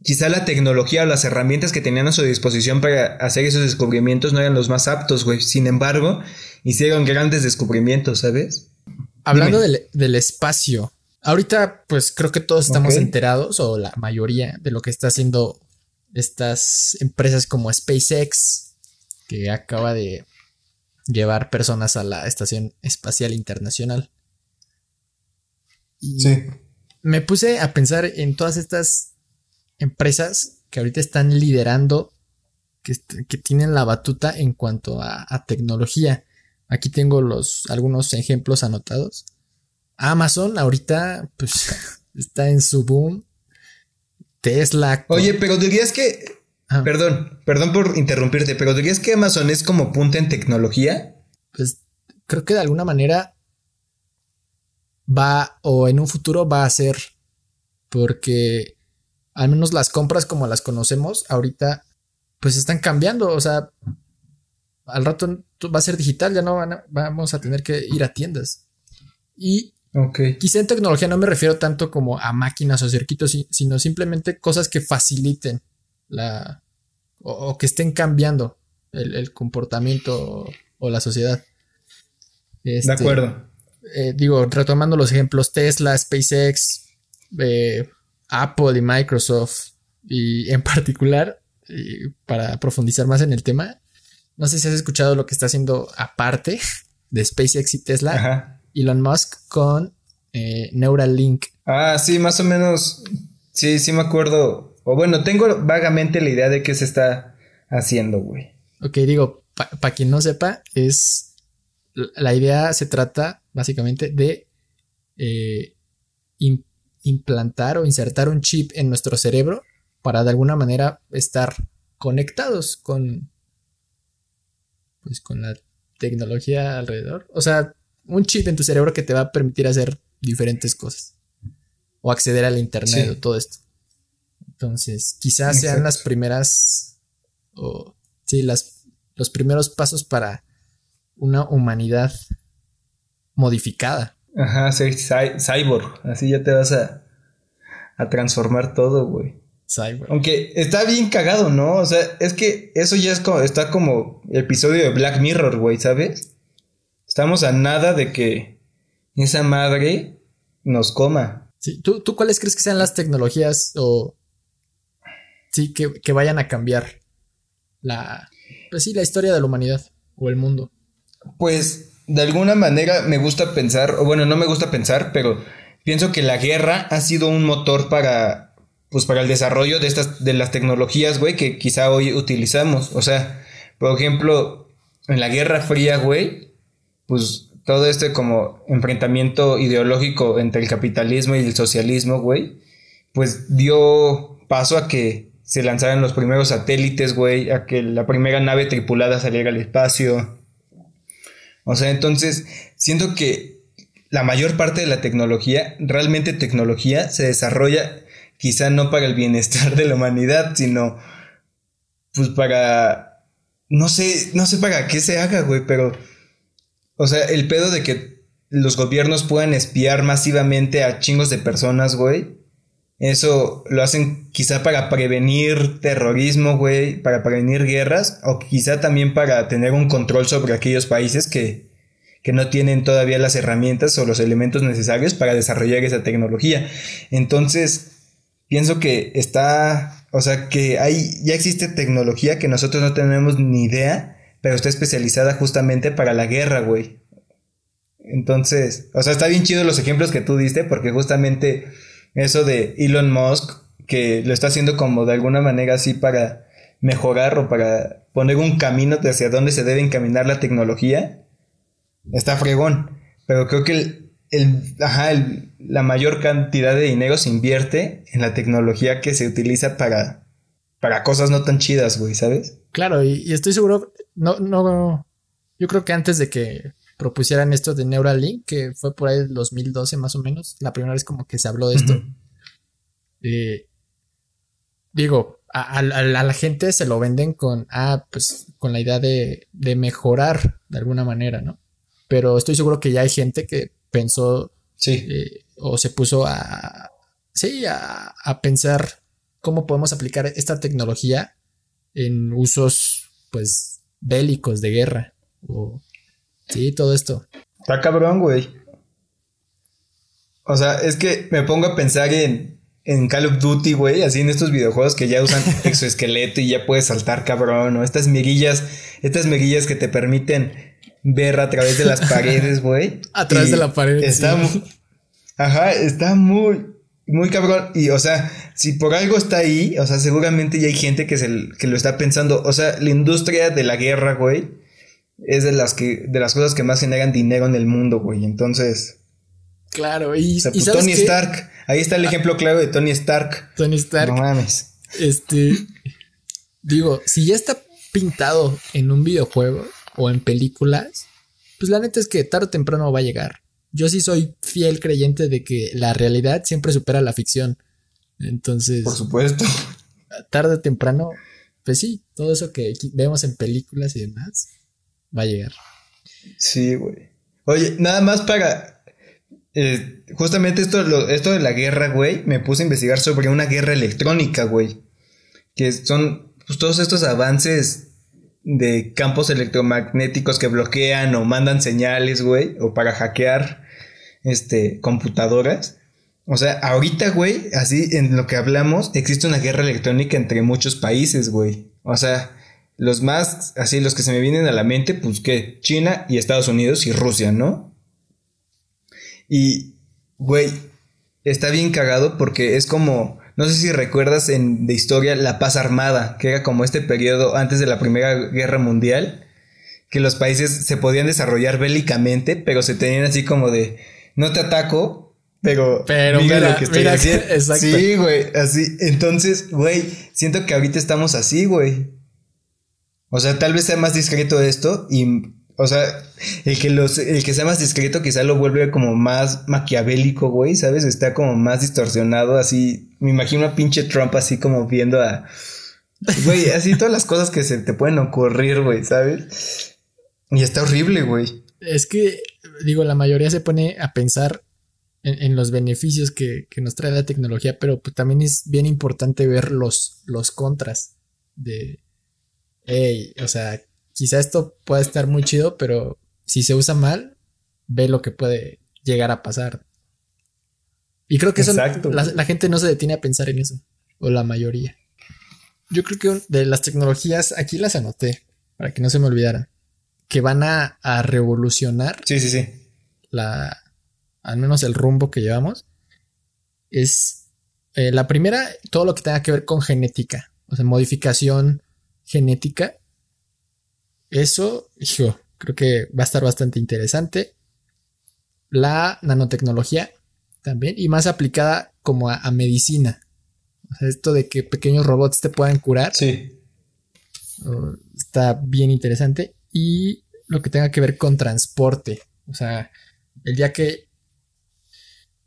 quizá la tecnología o las herramientas que tenían a su disposición para hacer esos descubrimientos no eran los más aptos, güey. Sin embargo, hicieron grandes descubrimientos, ¿sabes? Hablando del, espacio, ahorita pues creo que todos estamos enterados, o la mayoría, de lo que está haciendo estas empresas como SpaceX, que acaba de llevar personas a la Estación Espacial Internacional. Y sí. Me puse a pensar en todas estas empresas que ahorita están liderando, que, tienen la batuta en cuanto a, tecnología. Aquí tengo los, algunos ejemplos anotados. Amazon ahorita pues está en su boom. Tesla. Oye, pero dirías que Perdón, perdón por interrumpirte, pero ¿dirías que Amazon es como punta en tecnología? Pues creo que de alguna manera va o en un futuro va a ser porque al menos las compras como las conocemos ahorita pues están cambiando, o sea, al rato va a ser digital, ya no vamos a tener que ir a tiendas. Y quizá en tecnología no me refiero tanto como a máquinas o circuitos, sino simplemente cosas que faciliten la, o, que estén cambiando el, comportamiento o, la sociedad. de este, acuerdo. Eh, digo, retomando los ejemplos, Tesla, SpaceX, eh, Apple y Microsoft, y en particular, para profundizar más en el tema, no sé si has escuchado lo que está haciendo aparte de SpaceX y Tesla, Elon Musk con eh, Neuralink. Ah, sí, más o menos. Sí, sí me acuerdo. O bueno, tengo vagamente la idea de qué se está haciendo, güey. Ok, digo, para quien no sepa, es. La idea se trata básicamente de eh, implantar o insertar un chip en nuestro cerebro para de alguna manera estar conectados con. Pues con la tecnología alrededor. O sea, un chip en tu cerebro que te va a permitir hacer diferentes cosas. O acceder al internet o todo esto. Entonces, quizás sean las primeras. O, sí, las, los primeros pasos para una humanidad modificada. Ajá, ser cyborg. Así ya te vas a, a transformar todo, güey. Cyborg. Aunque está bien cagado, ¿no? O sea, es que eso ya es como, está como episodio de Black Mirror, güey, ¿sabes? Estamos a nada de que esa madre nos coma. Sí, ¿tú, tú cuáles crees que sean las tecnologías o sí que, vayan a cambiar la pues sí, la historia de la humanidad o el mundo? Pues de alguna manera me gusta pensar, o bueno, no me gusta pensar, pero pienso que la guerra ha sido un motor para pues para el desarrollo de estas de las tecnologías, güey, que quizá hoy utilizamos, o sea, por ejemplo, en la Guerra Fría, güey, pues todo este como enfrentamiento ideológico entre el capitalismo y el socialismo, güey, pues dio paso a que se lanzaran los primeros satélites, güey, a que la primera nave tripulada saliera al espacio. O sea, entonces, siento que la mayor parte de la tecnología, realmente tecnología, se desarrolla quizá no para el bienestar de la humanidad, sino pues para, no sé, no sé para qué se haga, güey, pero o sea, el pedo de que los gobiernos puedan espiar masivamente a chingos de personas, güey. Eso lo hacen quizá para prevenir terrorismo, güey, para prevenir guerras, o quizá también para tener un control sobre aquellos países que, que no tienen todavía las herramientas o los elementos necesarios para desarrollar esa tecnología. Entonces, pienso que está, o sea, que hay, ya existe tecnología que nosotros no tenemos ni idea pero está especializada justamente para la guerra, güey. Entonces, o sea, está bien chido los ejemplos que tú diste, porque justamente eso de Elon Musk, que lo está haciendo como de alguna manera así para mejorar o para poner un camino hacia dónde se debe encaminar la tecnología, está fregón. Pero creo que el, ajá, la mayor cantidad de dinero se invierte en la tecnología que se utiliza para, para cosas no tan chidas, güey, ¿sabes? Claro, y estoy seguro, no, no, yo creo que antes de que propusieran esto de Neuralink, que fue por ahí el 2012 más o menos, la primera vez como que se habló de esto. Eh, digo, a, la gente se lo venden con, ah, pues con la idea de, de, mejorar de alguna manera, ¿no? Pero estoy seguro que ya hay gente que pensó sí. Eh, o se puso a, sí, a, a pensar cómo podemos aplicar esta tecnología en usos, pues, bélicos de guerra. O, sí, todo esto. Está cabrón, güey. O sea, es que me pongo a pensar en, en Call of Duty, güey, así en estos videojuegos que ya usan exoesqueleto y ya puedes saltar cabrón, o estas miguillas, estas miguillas que te permiten ver a través de las paredes, güey. a través de la pared. Está, Ajá, está muy, muy cabrón. Y, o sea, si por algo está ahí, o sea, seguramente ya hay gente que, se, que lo está pensando. O sea, la industria de la guerra, güey, es de las, que, de las cosas que más generan dinero en el mundo, güey. Entonces. Claro, y, pues, Tony Stark. Ahí está el ah. ejemplo claro de Tony Stark. Tony Stark. No mames. Este. digo, si ya está pintado en un videojuego o en películas, pues la neta es que tarde o temprano va a llegar yo sí soy fiel creyente de que la realidad siempre supera la ficción. Entonces. Por supuesto. Tarde o temprano, pues sí, todo eso que vemos en películas y demás va a llegar. Sí, güey. Oye, nada más para. Eh, justamente esto, esto de la guerra, güey, me puse a investigar sobre una guerra electrónica, güey. Que son pues, todos estos avances de campos electromagnéticos que bloquean o mandan señales, güey, o para hackear este, computadoras. O sea, ahorita, güey, así en lo que hablamos, existe una guerra electrónica entre muchos países, güey. O sea, los más, así los que se me vienen a la mente, pues que China y Estados Unidos y Rusia, ¿no? Y, güey, está bien cagado porque es como, no sé si recuerdas en, de historia la paz armada, que era como este periodo antes de la Primera Guerra Mundial, que los países se podían desarrollar bélicamente, pero se tenían así como de, no te ataco, pero, pero mira, lo que estoy haciendo. Sí, güey, así. Entonces, güey, siento que ahorita estamos así, güey. O sea, tal vez sea más discreto esto y o sea, el que los, el que sea más discreto quizá lo vuelve como más maquiavélico, güey, ¿sabes? Está como más distorsionado, así. Me imagino a pinche Trump así como viendo a. Güey, así todas las cosas que se te pueden ocurrir, güey, ¿sabes? Y está horrible, güey. Es que, digo, la mayoría se pone a pensar en, los beneficios que, nos trae la tecnología, pero pues también es bien importante ver los, los contras de. Hey, o sea, quizá esto pueda estar muy chido, pero si se usa mal, ve lo que puede llegar a pasar. Y creo que eso la, gente no se detiene a pensar en eso, o la mayoría. Yo creo que de las tecnologías, aquí las anoté, para que no se me olvidaran, que van a, revolucionar. Sí, sí, sí. La, al menos el rumbo que llevamos. Es eh, la primera, todo lo que tenga que ver con genética, o sea, modificación genética eso, creo que va a estar bastante interesante. La nanotecnología también, y más aplicada como a, medicina. O sea, esto de que pequeños robots te puedan curar. Sí. está bien interesante. Y lo que tenga que ver con transporte. O sea, el día que.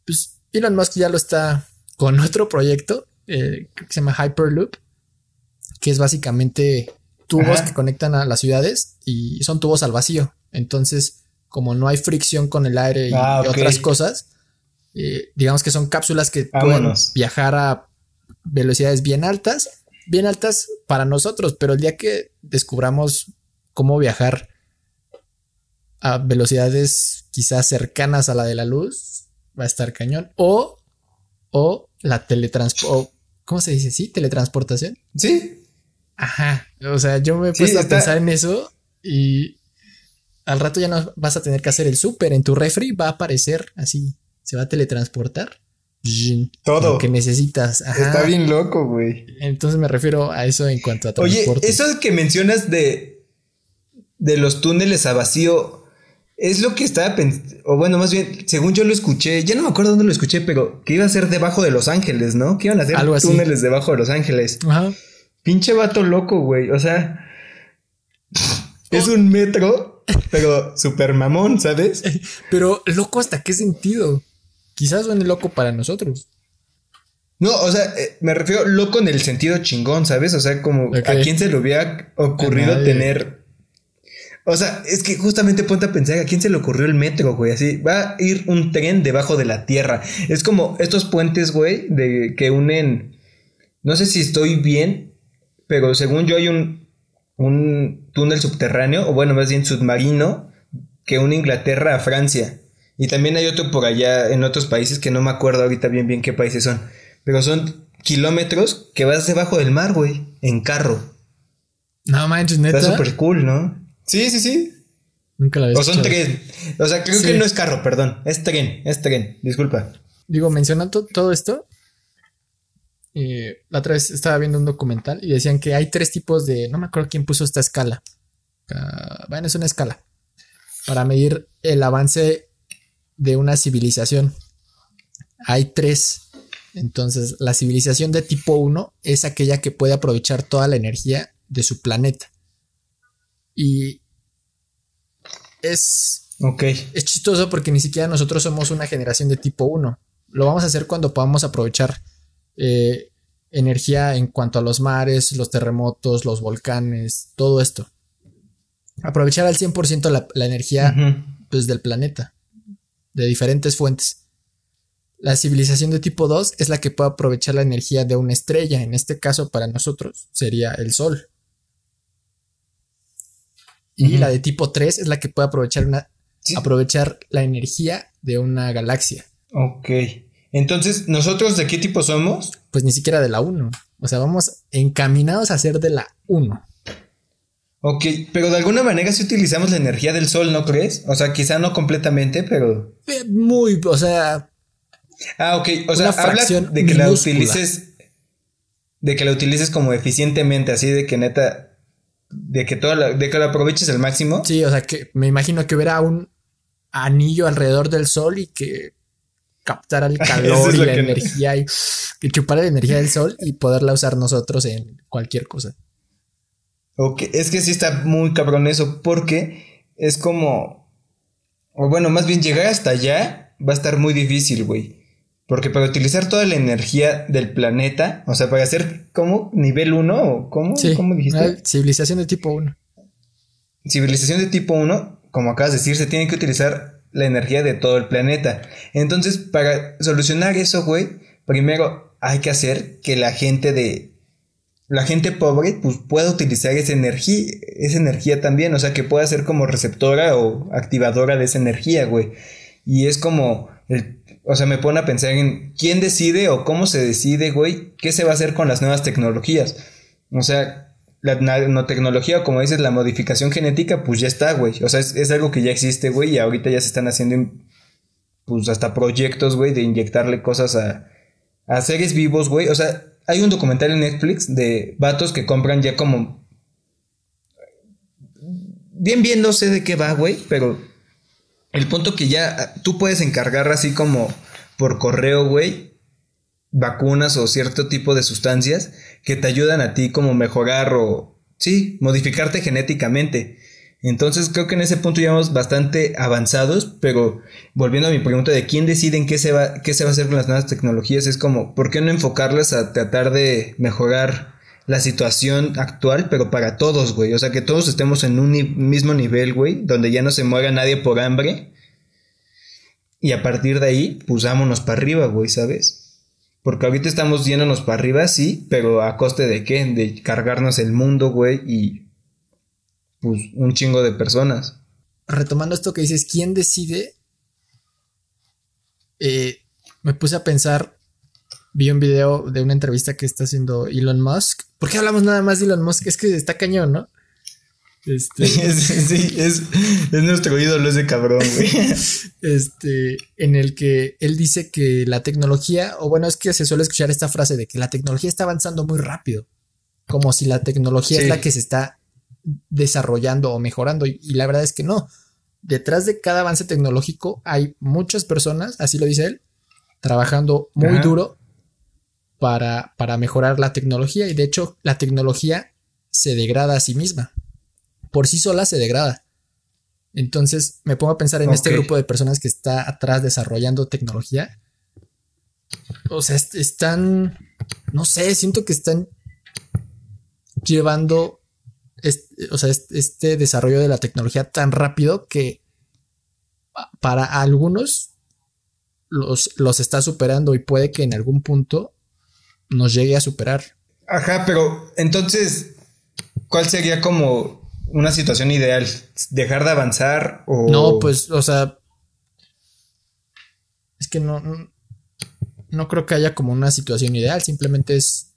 Pues Elon Musk ya lo está con otro proyecto eh, que se llama Hyperloop, que es básicamente tubos que conectan a las ciudades y son tubos al vacío. Entonces, como no hay fricción con el aire y, ah, otras cosas, eh, digamos que son cápsulas que pueden viajar a velocidades bien altas, bien altas para nosotros, pero el día que descubramos cómo viajar a velocidades quizás cercanas a la de la luz, va a estar cañón. O, o la teletransportación. ¿Cómo se dice? ¿Sí? ¿Teletransportación? Sí. Aja. O sea, yo me he puesto a pensar en eso y al rato ya no vas a tener que hacer el súper. En tu refri va a aparecer así. Se va a teletransportar. Todo. Lo que necesitas. Está bien loco, güey. Entonces me refiero a eso en cuanto a transporte. Oye, eso que mencionas de, de los túneles a vacío. Es lo que estaba pensando, o bueno, más bien, según yo lo escuché, ya no me acuerdo dónde lo escuché, pero que iba a ser debajo de Los Ángeles, ¿no? Que iban a hacer túneles debajo de Los Ángeles. Ajá. Pinche vato loco, güey. O sea, es un metro, pero super mamón, ¿sabes? Pero loco hasta qué sentido. Quizás suene loco para nosotros. No, o sea, eh, me refiero loco en el sentido chingón, ¿sabes? O sea, como a quién se le hubiera ocurrido tener. O sea, es que justamente ponte a pensar a quién se le ocurrió el metro, güey. Así va a ir un tren debajo de la tierra. Es como estos puentes, güey, de que unen. No sé si estoy bien, pero según yo hay un, un túnel subterráneo, o bueno, más bien submarino, que une Inglaterra a Francia. Y también hay otro por allá en otros países que no me acuerdo ahorita bien bien qué países son. Pero son kilómetros que vas debajo del mar, güey, en carro. No manches, neta. Está súper cool, ¿no? Sí, sí, sí. Nunca la había O son tren. O sea, creo que no es carro, perdón. Es tren, es tren. Disculpa. Digo, mencionando todo esto, eh, la otra vez estaba viendo un documental y decían que hay tres tipos de. No me acuerdo quién puso esta escala. Ah, bueno, es una escala. Para medir el avance de una civilización. Hay tres. Entonces, la civilización de tipo 1 es aquella que puede aprovechar toda la energía de su planeta. Y es. Ok. Es chistoso porque ni siquiera nosotros somos una generación de tipo 1. Lo vamos a hacer cuando podamos aprovechar eh, energía en cuanto a los mares, los terremotos, los volcanes, todo esto. Aprovechar al 100% la, la energía pues, del planeta, de diferentes fuentes. La civilización de tipo 2 es la que puede aprovechar la energía de una estrella, en este caso para nosotros sería el Sol. Y la de tipo 3 es la que puede aprovechar, una, aprovechar la energía de una galaxia. Ok. Entonces, ¿nosotros de qué tipo somos? Pues ni siquiera de la 1. O sea, vamos encaminados a ser de la 1. Ok, pero de alguna manera sí utilizamos la energía del sol, ¿no crees? O sea, quizá no completamente, pero... Eh, muy, o sea... Ah, ok, o sea, habla de que la utilices... De que la utilices como eficientemente, así de que neta... De que toda la, de que la aproveches al máximo. Sí, o sea, que me imagino que hubiera un anillo alrededor del sol y que captara el calor y la energía y, y chupara la energía del sol y poderla usar nosotros en cualquier cosa. Ok, es que sí está muy cabrón eso, porque es como. O bueno, más bien llegar hasta allá va a estar muy difícil, güey. Porque para utilizar toda la energía del planeta, o sea, para hacer como nivel 1 o cómo, ¿cómo dijiste? Civilización de tipo 1. Civilización de tipo 1, como acabas de decir, se tiene que utilizar la energía de todo el planeta. Entonces, para solucionar eso, güey, primero hay que hacer que la gente de la gente pobre pues pueda utilizar esa energía, esa energía también, o sea, que pueda ser como receptora o activadora de esa energía, güey. Y es como, o sea, me pone a pensar en quién decide o cómo se decide, güey, qué se va a hacer con las nuevas tecnologías. O sea, la nanotecnología, o como dices, la modificación genética, pues ya está, güey. O sea, es, es algo que ya existe, güey, y ahorita ya se están haciendo, pues hasta proyectos, güey, de inyectarle cosas a, a seres vivos, güey. O sea, hay un documental en Netflix de vatos que compran ya como. Bien, bien, no sé de qué va, güey, pero el punto que ya tú puedes encargar así como por correo, güey, vacunas o cierto tipo de sustancias que te ayudan a ti como mejorar o, sí, modificarte genéticamente. Entonces creo que en ese punto ya vamos bastante avanzados, pero volviendo a mi pregunta de quién decide en qué se va, qué se va a hacer con las nuevas tecnologías, es como, ¿por qué no enfocarlas a tratar de mejorar la situación actual, pero para todos, güey? O sea, que todos estemos en un mismo nivel, güey, donde ya no se muera nadie por hambre. Y a partir de ahí, vámonos para arriba, güey, ¿sabes? Porque ahorita estamos yéndonos para arriba, sí, pero a coste de qué? De cargarnos el mundo, güey, y pues, un chingo de personas. Retomando esto que dices, ¿quién decide? Eh, me puse a pensar, vi un video de una entrevista que está haciendo Elon Musk. ¿Por qué hablamos nada más de Elon Musk? Es que está cañón, ¿no? Este... sí, es, es, nuestro ídolo ese cabrón, güey. Este, en el que él dice que la tecnología, o bueno, es que se suele escuchar esta frase de que la tecnología está avanzando muy rápido. Como si la tecnología es la que se está desarrollando o mejorando. Y, la verdad es que no. Detrás de cada avance tecnológico hay muchas personas, así lo dice él, trabajando muy duro para, para mejorar la tecnología. Y de hecho, la tecnología se degrada a sí misma. Por sí sola se degrada. Entonces me pongo a pensar en este grupo de personas que está atrás desarrollando tecnología. O sea, están, no sé, siento que están llevando o sea, este desarrollo de la tecnología tan rápido que para algunos los, los está superando y puede que en algún punto nos llegue a superar. Ajá, pero entonces, ¿cuál sería como una situación ideal? ¿Dejar de avanzar o...? No, pues, o sea... Es que no, no creo que haya como una situación ideal, simplemente es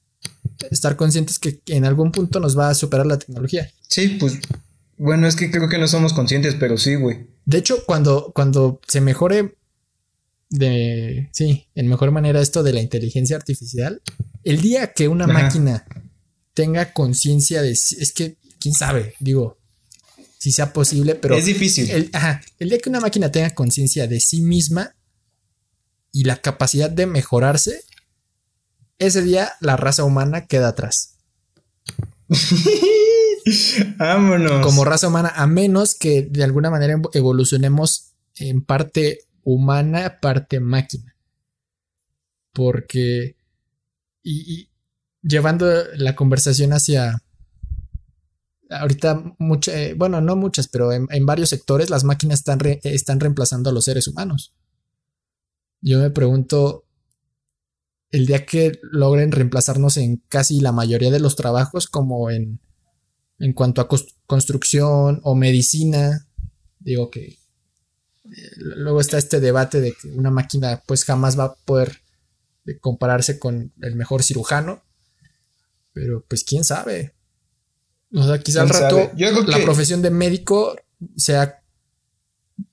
estar conscientes que en algún punto nos va a superar la tecnología. Sí, pues bueno, es que creo que no somos conscientes, pero sí, güey. De hecho, cuando, cuando se mejore de, sí, en mejor manera esto de la inteligencia artificial, el día que una máquina tenga conciencia de, es que, quién sabe, digo, si sea posible, pero... Es difícil. El, ajá, el día que una máquina tenga conciencia de sí misma y la capacidad de mejorarse, ese día la raza humana queda atrás. Vámonos. Como raza humana, a menos que de alguna manera evolucionemos en parte humana, parte máquina. Porque. Y, llevando la conversación hacia. Ahorita, mucha, eh, bueno, no muchas, pero en, varios sectores las máquinas están, están reemplazando a los seres humanos. Yo me pregunto, el día que logren reemplazarnos en casi la mayoría de los trabajos, como en, en cuanto a construcción o medicina, digo que eh, luego está este debate de que una máquina pues jamás va a poder eh, compararse con el mejor cirujano, pero pues quién sabe. O sea, quizá al rato la profesión de médico sea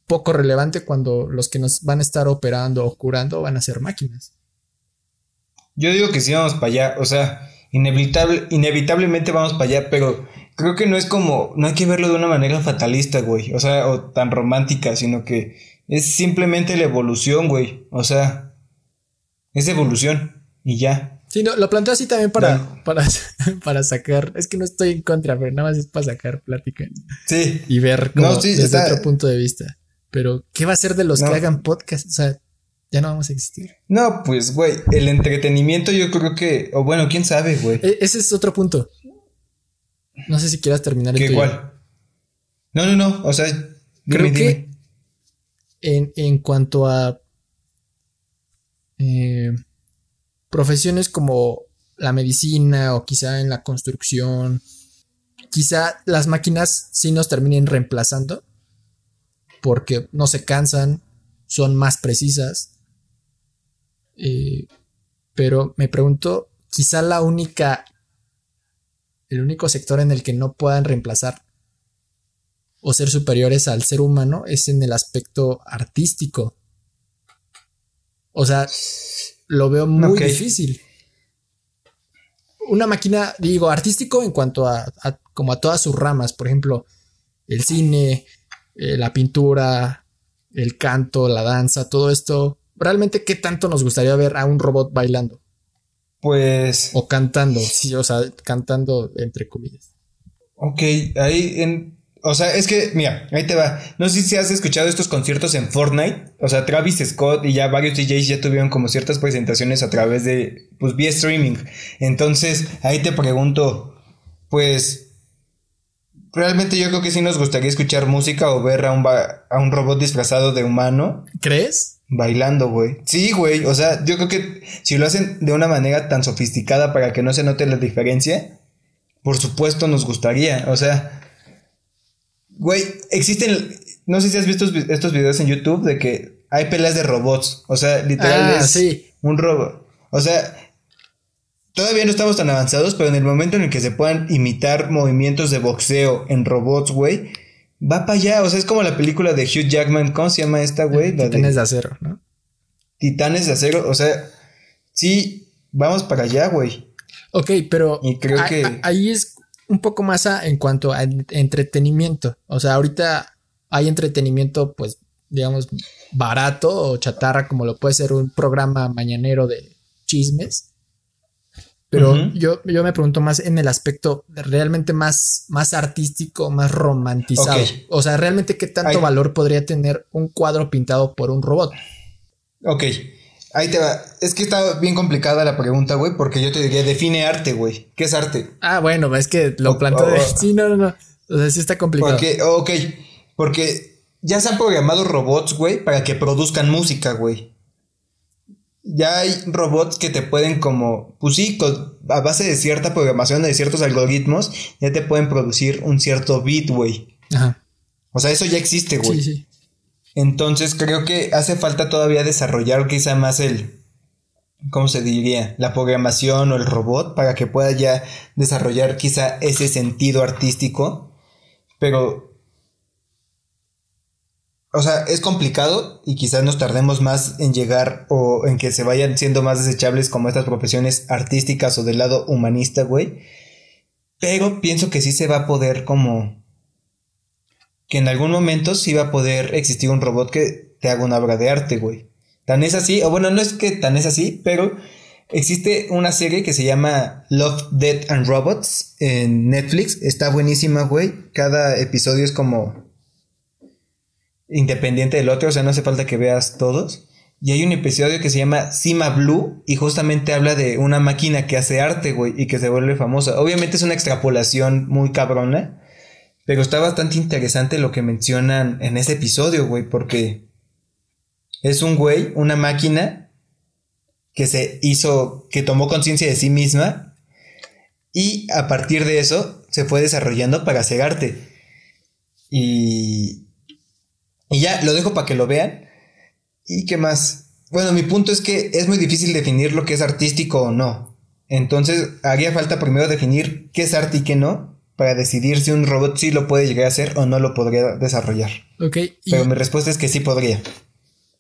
poco relevante cuando los que nos van a estar operando o curando van a ser máquinas. Yo digo que sí vamos para allá, o sea, inevitable, inevitablemente vamos para allá, pero creo que no es como, no hay que verlo de una manera fatalista, güey, o sea, o tan romántica, sino que es simplemente la evolución, güey, o sea, es evolución y ya. Sí, no, lo planteo así también para, para, para sacar, es que no estoy en contra, pero nada más es para sacar plática. Sí. Y ver como desde otro punto de vista. Pero, ¿qué va a ser de los que hagan podcast? O sea, ya no vamos a existir. No, pues, güey, el entretenimiento yo creo que, o bueno, quién sabe, güey. E, ese es otro punto. No sé si quieras terminar el ¿Qué igual? No, no, no, o sea, creo que En, en, cuanto a eh, profesiones como la medicina o quizá en la construcción, quizá las máquinas sí nos terminen reemplazando porque no se cansan, son más precisas eh, pero me pregunto, quizá la única, el único sector en el que no puedan reemplazar o ser superiores al ser humano es en el aspecto artístico. O sea, lo veo muy difícil. Una máquina, digo, artístico en cuanto a, como a todas sus ramas, por ejemplo, el cine, eh, la pintura, el canto, la danza, todo esto realmente qué tanto nos gustaría ver a un robot bailando. Pues. O cantando, sí, o sea, cantando entre comillas. Ok, ahí en. O sea, es que, mira, ahí te va. No sé si has escuchado estos conciertos en Fortnite. O sea, Travis Scott y ya varios DJs ya tuvieron como ciertas presentaciones a través de, pues, vía streaming. Entonces, ahí te pregunto, pues, realmente yo creo que sí nos gustaría escuchar música o ver a un, a un robot disfrazado de humano. ¿Crees? Bailando, güey. Sí, güey. O sea, yo creo que si lo hacen de una manera tan sofisticada para que no se note la diferencia, por supuesto nos gustaría. O sea, güey, existen. No sé si has visto estos videos en YouTube de que hay peleas de robots. O sea, literalmente ah, es un robot. O sea, todavía no estamos tan avanzados, pero en el momento en el que se puedan imitar movimientos de boxeo en robots, güey va para allá. O sea, es como la película de Hugh Jackman. ¿Cómo se llama esta, güey? Titanes de, acero, ¿no? Titanes de acero. O sea, sí, vamos para allá, güey. Ok, pero y creo que... ahí es un poco más en cuanto a entretenimiento. O sea, ahorita hay entretenimiento, pues, digamos, barato o chatarra, como lo puede ser un programa mañanero de chismes. Pero yo, yo me pregunto más en el aspecto realmente más, más artístico, más romantizado. O sea, realmente qué tanto valor podría tener un cuadro pintado por un robot. Ok, ahí te va. Es que está bien complicada la pregunta, güey, porque yo te diría, define arte, güey. ¿Qué es arte? Ah, bueno, es que lo planteo de... Sí, no, no, no. O sea, sí está complicado. Porque, ok, porque ya se han programado robots, güey, para que produzcan música, güey ya hay robots que te pueden como, pues sí, a base de cierta programación, de ciertos algoritmos, ya te pueden producir un cierto beat, güey. Ajá. O sea, eso ya existe, güey. Sí, sí. Entonces creo que hace falta todavía desarrollar quizá más el, ¿cómo se diría? La programación o el robot para que pueda ya desarrollar quizá ese sentido artístico. Pero o sea, es complicado y quizás nos tardemos más en llegar o en que se vayan siendo más desechables como estas profesiones artísticas o del lado humanista, güey. Pero pienso que sí se va a poder como... Que en algún momento sí va a poder existir un robot que te haga una obra de arte, güey. Tan es así, o bueno, no es que tan es así, pero existe una serie que se llama Love, Death and Robots en Netflix. Está buenísima, güey. Cada episodio es como independiente del otro, o sea, no hace falta que veas todos. Y hay un episodio que se llama Cima Blue y justamente habla de una máquina que hace arte, güey, y que se vuelve famosa. Obviamente es una extrapolación muy cabrona, pero está bastante interesante lo que mencionan en ese episodio, güey, porque es un güey, una máquina que se hizo, que tomó conciencia de sí misma y a partir de eso se fue desarrollando para hacer arte. Y y ya, lo dejo para que lo vean. ¿Y qué más? Bueno, mi punto es que es muy difícil definir lo que es artístico o no. Entonces, haría falta primero definir qué es arte y qué no. Para decidir si un robot sí lo puede llegar a hacer o no lo podría desarrollar. Ok. Pero mi respuesta es que sí podría.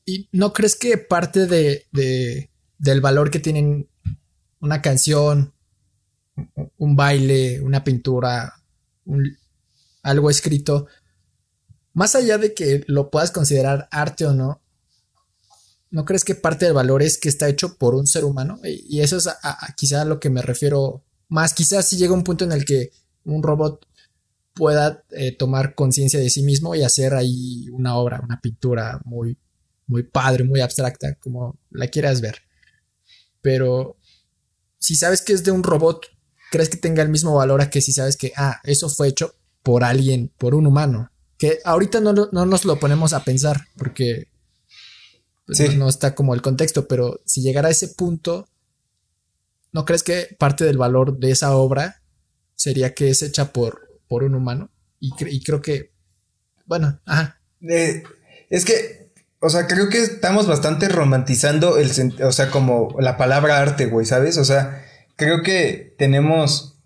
¿Y no crees que parte de, del valor que tienen una canción, un baile, una pintura, algo escrito, más allá de que lo puedas considerar arte o no, ¿no crees que parte del valor es que está hecho por un ser humano? Y eso es a, quizá a lo que me refiero más. Quizás si llega un punto en el que un robot pueda eh, tomar conciencia de sí mismo y hacer ahí una obra, una pintura muy, muy padre, muy abstracta, como la quieras ver. Pero si sabes que es de un robot, ¿crees que tenga el mismo valor a que si sabes que, ah, eso fue hecho por alguien, por un humano? Que ahorita no, no nos lo ponemos a pensar porque pues, no, está como el contexto, pero si llegara a ese punto, ¿no crees que parte del valor de esa obra sería que es hecha por, por un humano? Y, creo que, bueno, ajá. Es que, o sea, creo que estamos bastante romantizando el, o sea, como la palabra arte, güey, ¿sabes? O sea, creo que tenemos,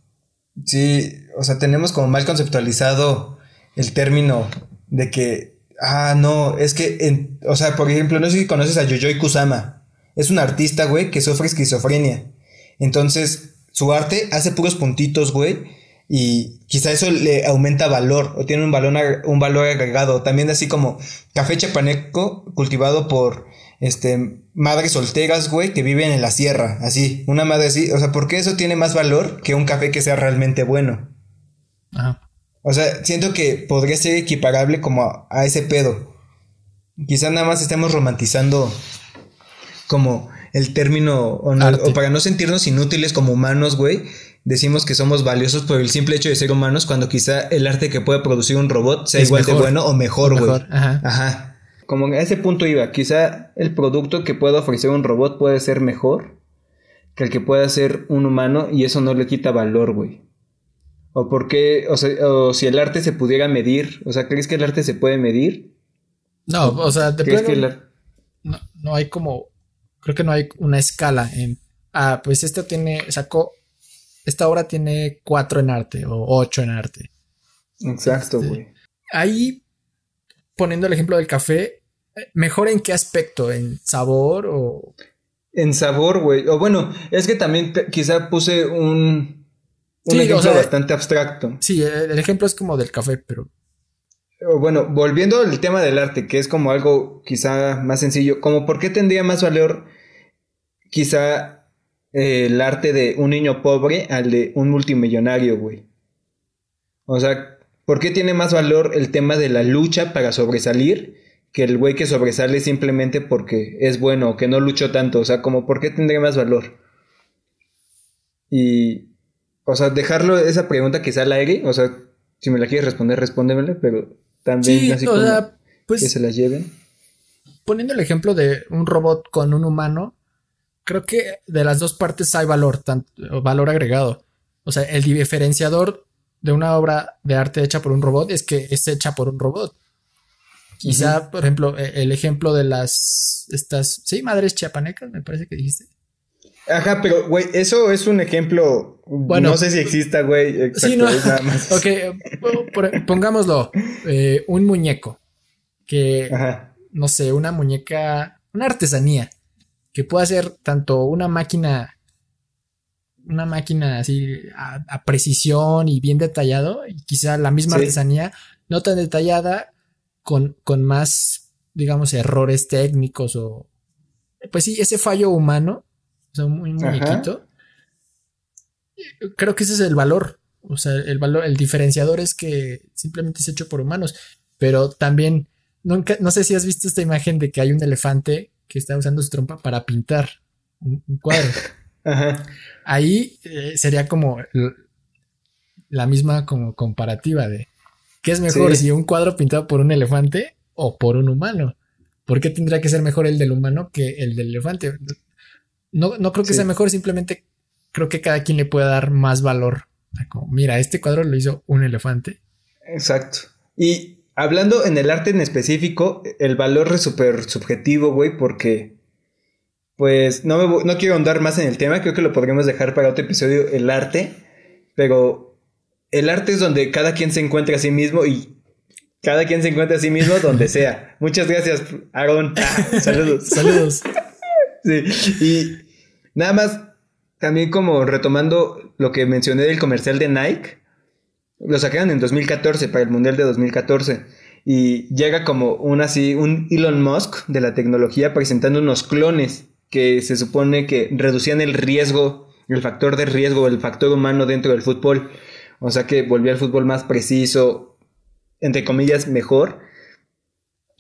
sí, o sea, tenemos como mal conceptualizado el término de que Ah, no, es que, o sea, por ejemplo, no sé si conoces a Yoyoy Kusama. Es un artista, güey, que sufre esquizofrenia. Entonces, su arte hace puros puntitos, güey. Y quizá eso le aumenta valor o tiene un valor, un valor agregado. También así como café chapaneco cultivado por este, madres solteras, güey, que viven en la sierra. Así, una madre así. O sea, ¿por qué eso tiene más valor que un café que sea realmente bueno? Ajá. O sea, siento que podría ser equiparable como a, ese pedo. Quizá nada más estemos romantizando como el término, o, para no sentirnos inútiles como humanos, güey, decimos que somos valiosos por el simple hecho de ser humanos cuando quizá el arte que puede producir un robot sea igual de bueno o mejor, güey. Ajá. Ajá. Como a ese punto iba, quizá el producto que pueda ofrecer un robot puede ser mejor que el que pueda hacer un humano y eso no le quita valor, güey. ¿O por qué, o, sea, o si el arte se pudiera medir? O sea, ¿crees que el arte se puede medir? No, o, sea, de ¿crees que no, no hay como, creo que no hay una escala en, ah, pues esta tiene, sacó, esta obra tiene cuatro en arte o ocho en arte. Exacto, este, güey. ahí, poniendo el ejemplo del café, ¿mejor en qué aspecto? ¿En sabor o...? En sabor, güey. O bueno, es que también quizá puse un un ejemplo bastante abstracto. Sí, el ejemplo es como del café, pero. Bueno, volviendo al tema del arte, que es como algo quizá más sencillo, como por qué tendría más valor quizá eh, el arte de un niño pobre al de un multimillonario, güey. O sea, ¿por qué tiene más valor el tema de la lucha para sobresalir que el güey que sobresale simplemente porque es bueno o que no luchó tanto? O sea, como por qué tendría más valor. Y o sea, dejarlo esa pregunta quizá al aire, o sea, si me la quieres responder, respóndemela, pero también así como pues, que se las lleven. Poniendo el ejemplo de un robot con un humano, creo que de las dos partes hay valor, tanto, valor agregado. O sea, el diferenciador de una obra de arte hecha por un robot es que es hecha por un robot. Quizá, por ejemplo, e, el ejemplo de las estas, sí, madres chiapanecas, me parece que dijiste. Ajá, pero, güey, eso es un ejemplo. Bueno, no sé si exista, güey. Exacto, sí, no. nada más. ok, pongámoslo. Eh, un muñeco. Que, no sé, una muñeca. Una artesanía. Que pueda ser tanto una máquina. Una máquina así a, precisión y bien detallado. Y quizá la misma artesanía, no tan detallada, con, con más, digamos, errores técnicos o. Pues sí, ese fallo humano o sea, un, muñequito. Creo que ese es el valor. O sea, el valor, el diferenciador es que simplemente es hecho por humanos. Pero también, nunca, no sé si has visto esta imagen de que hay un elefante que está usando su trompa para pintar un, cuadro. Ajá. Ahí eh, sería como la misma como comparativa de qué es mejor si un cuadro pintado por un elefante o por un humano. ¿Por qué tendría que ser mejor el del humano que el del elefante? No, no creo que sea mejor, simplemente creo que cada quien le pueda dar más valor. Como, mira, este cuadro lo hizo un elefante. Exacto. Y hablando en el arte en específico, el valor es súper subjetivo, güey, porque pues no, me, no quiero ahondar más en el tema, creo que lo podríamos dejar para otro episodio, el arte, pero el arte es donde cada quien se encuentra a sí mismo y cada quien se encuentra a sí mismo donde sea. Muchas gracias, Aaron. Ah, saludos. saludos. Sí, y nada más, también como retomando lo que mencioné del comercial de Nike, lo sacaron en 2014 para el Mundial de 2014 y llega como un así, un Elon Musk de la tecnología presentando unos clones que se supone que reducían el riesgo, el factor de riesgo, el factor humano dentro del fútbol. O sea que volvía el fútbol más preciso, entre comillas, mejor.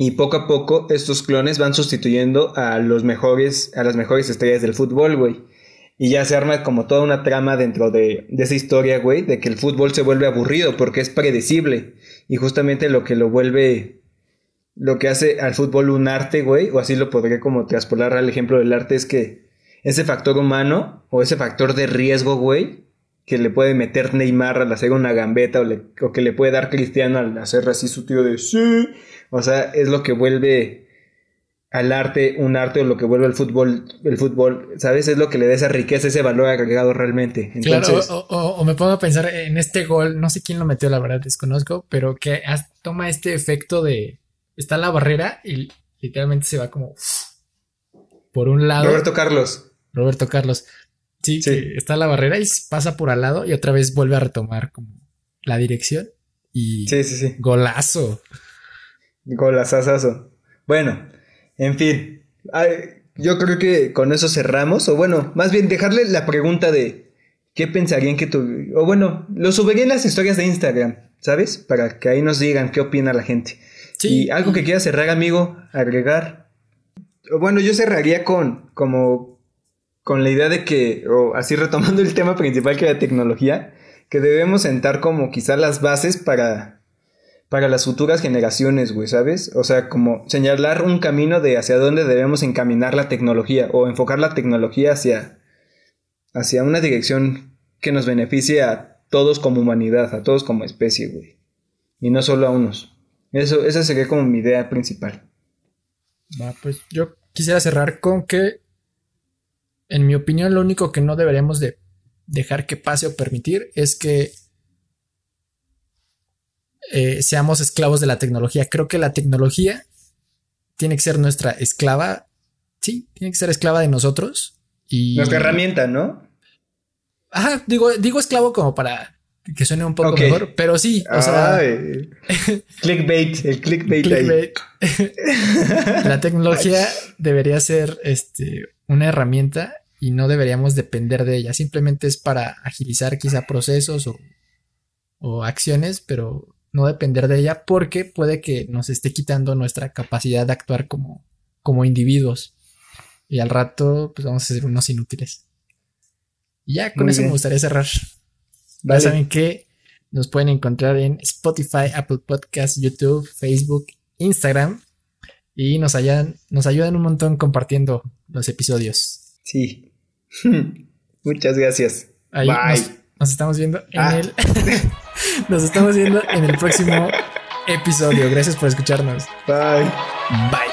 Y poco a poco estos clones van sustituyendo a los mejores, a las mejores estrellas del fútbol, güey. Y ya se arma como toda una trama dentro de, de esa historia, güey, de que el fútbol se vuelve aburrido porque es predecible. Y justamente lo que lo vuelve lo que hace al fútbol un arte, güey, o así lo podría como traspolar al ejemplo del arte, es que ese factor humano o ese factor de riesgo, güey, que le puede meter Neymar al hacer una gambeta o, que le puede dar Cristiano al hacer así su tío de sí, o sea, es lo que vuelve al arte un arte o lo que vuelve al fútbol el fútbol, ¿sabes? Es lo que le da esa riqueza, ese valor agregado realmente. claro, o, me pongo a pensar en este gol, no sé quién lo metió, la verdad desconozco, pero que toma este efecto de está la barrera y literalmente se va como por un lado. Roberto Carlos. Roberto Carlos. Sí, sí. está la barrera y pasa por al lado y otra vez vuelve a retomar como la dirección y sí, sí, sí. golazo. Golazazazo. Bueno, en fin. yo creo que con eso cerramos. O bueno, más bien dejarle la pregunta de qué pensarían que tú. O bueno, lo subiría en las historias de Instagram, ¿sabes? Para que ahí nos digan qué opina la gente. Y algo que quieras cerrar, amigo, agregar. Bueno, yo cerraría con como con la idea de que, o así retomando el tema principal que es la tecnología, que debemos sentar como quizá las bases para, para las futuras generaciones, güey, ¿sabes? O sea, como señalar un camino de hacia dónde debemos encaminar la tecnología o enfocar la tecnología hacia, hacia una dirección que nos beneficie a todos como humanidad, a todos como especie, güey. Y no solo a unos. Eso, esa sería como mi idea principal. pues yo quisiera cerrar con que, en mi opinión, lo único que no deberíamos de dejar que pase o permitir es que eh, seamos esclavos de la tecnología. Creo que la tecnología tiene que ser nuestra esclava. Sí, tiene que ser esclava de nosotros. Y... Nuestra herramienta, ¿no? Ajá, digo, digo esclavo como para que suene un poco mejor, pero sí, o sea. clickbait, el clickbait, La tecnología debería ser este, una herramienta y no deberíamos depender de ella. Simplemente es para agilizar quizá procesos o, o acciones, pero no depender de ella porque puede que nos esté quitando nuestra capacidad de actuar como, como individuos. Y al rato, pues vamos a ser unos inútiles. Y ya con eso me gustaría cerrar. Ya saben que nos pueden encontrar en Spotify, Apple Podcasts, YouTube, Facebook, Instagram. Y nos, nos ayudan un montón compartiendo los episodios. Sí. Muchas gracias. Bye. Nos, estamos viendo en ah. el. nos estamos viendo en el próximo episodio. Gracias por escucharnos. Bye. Bye.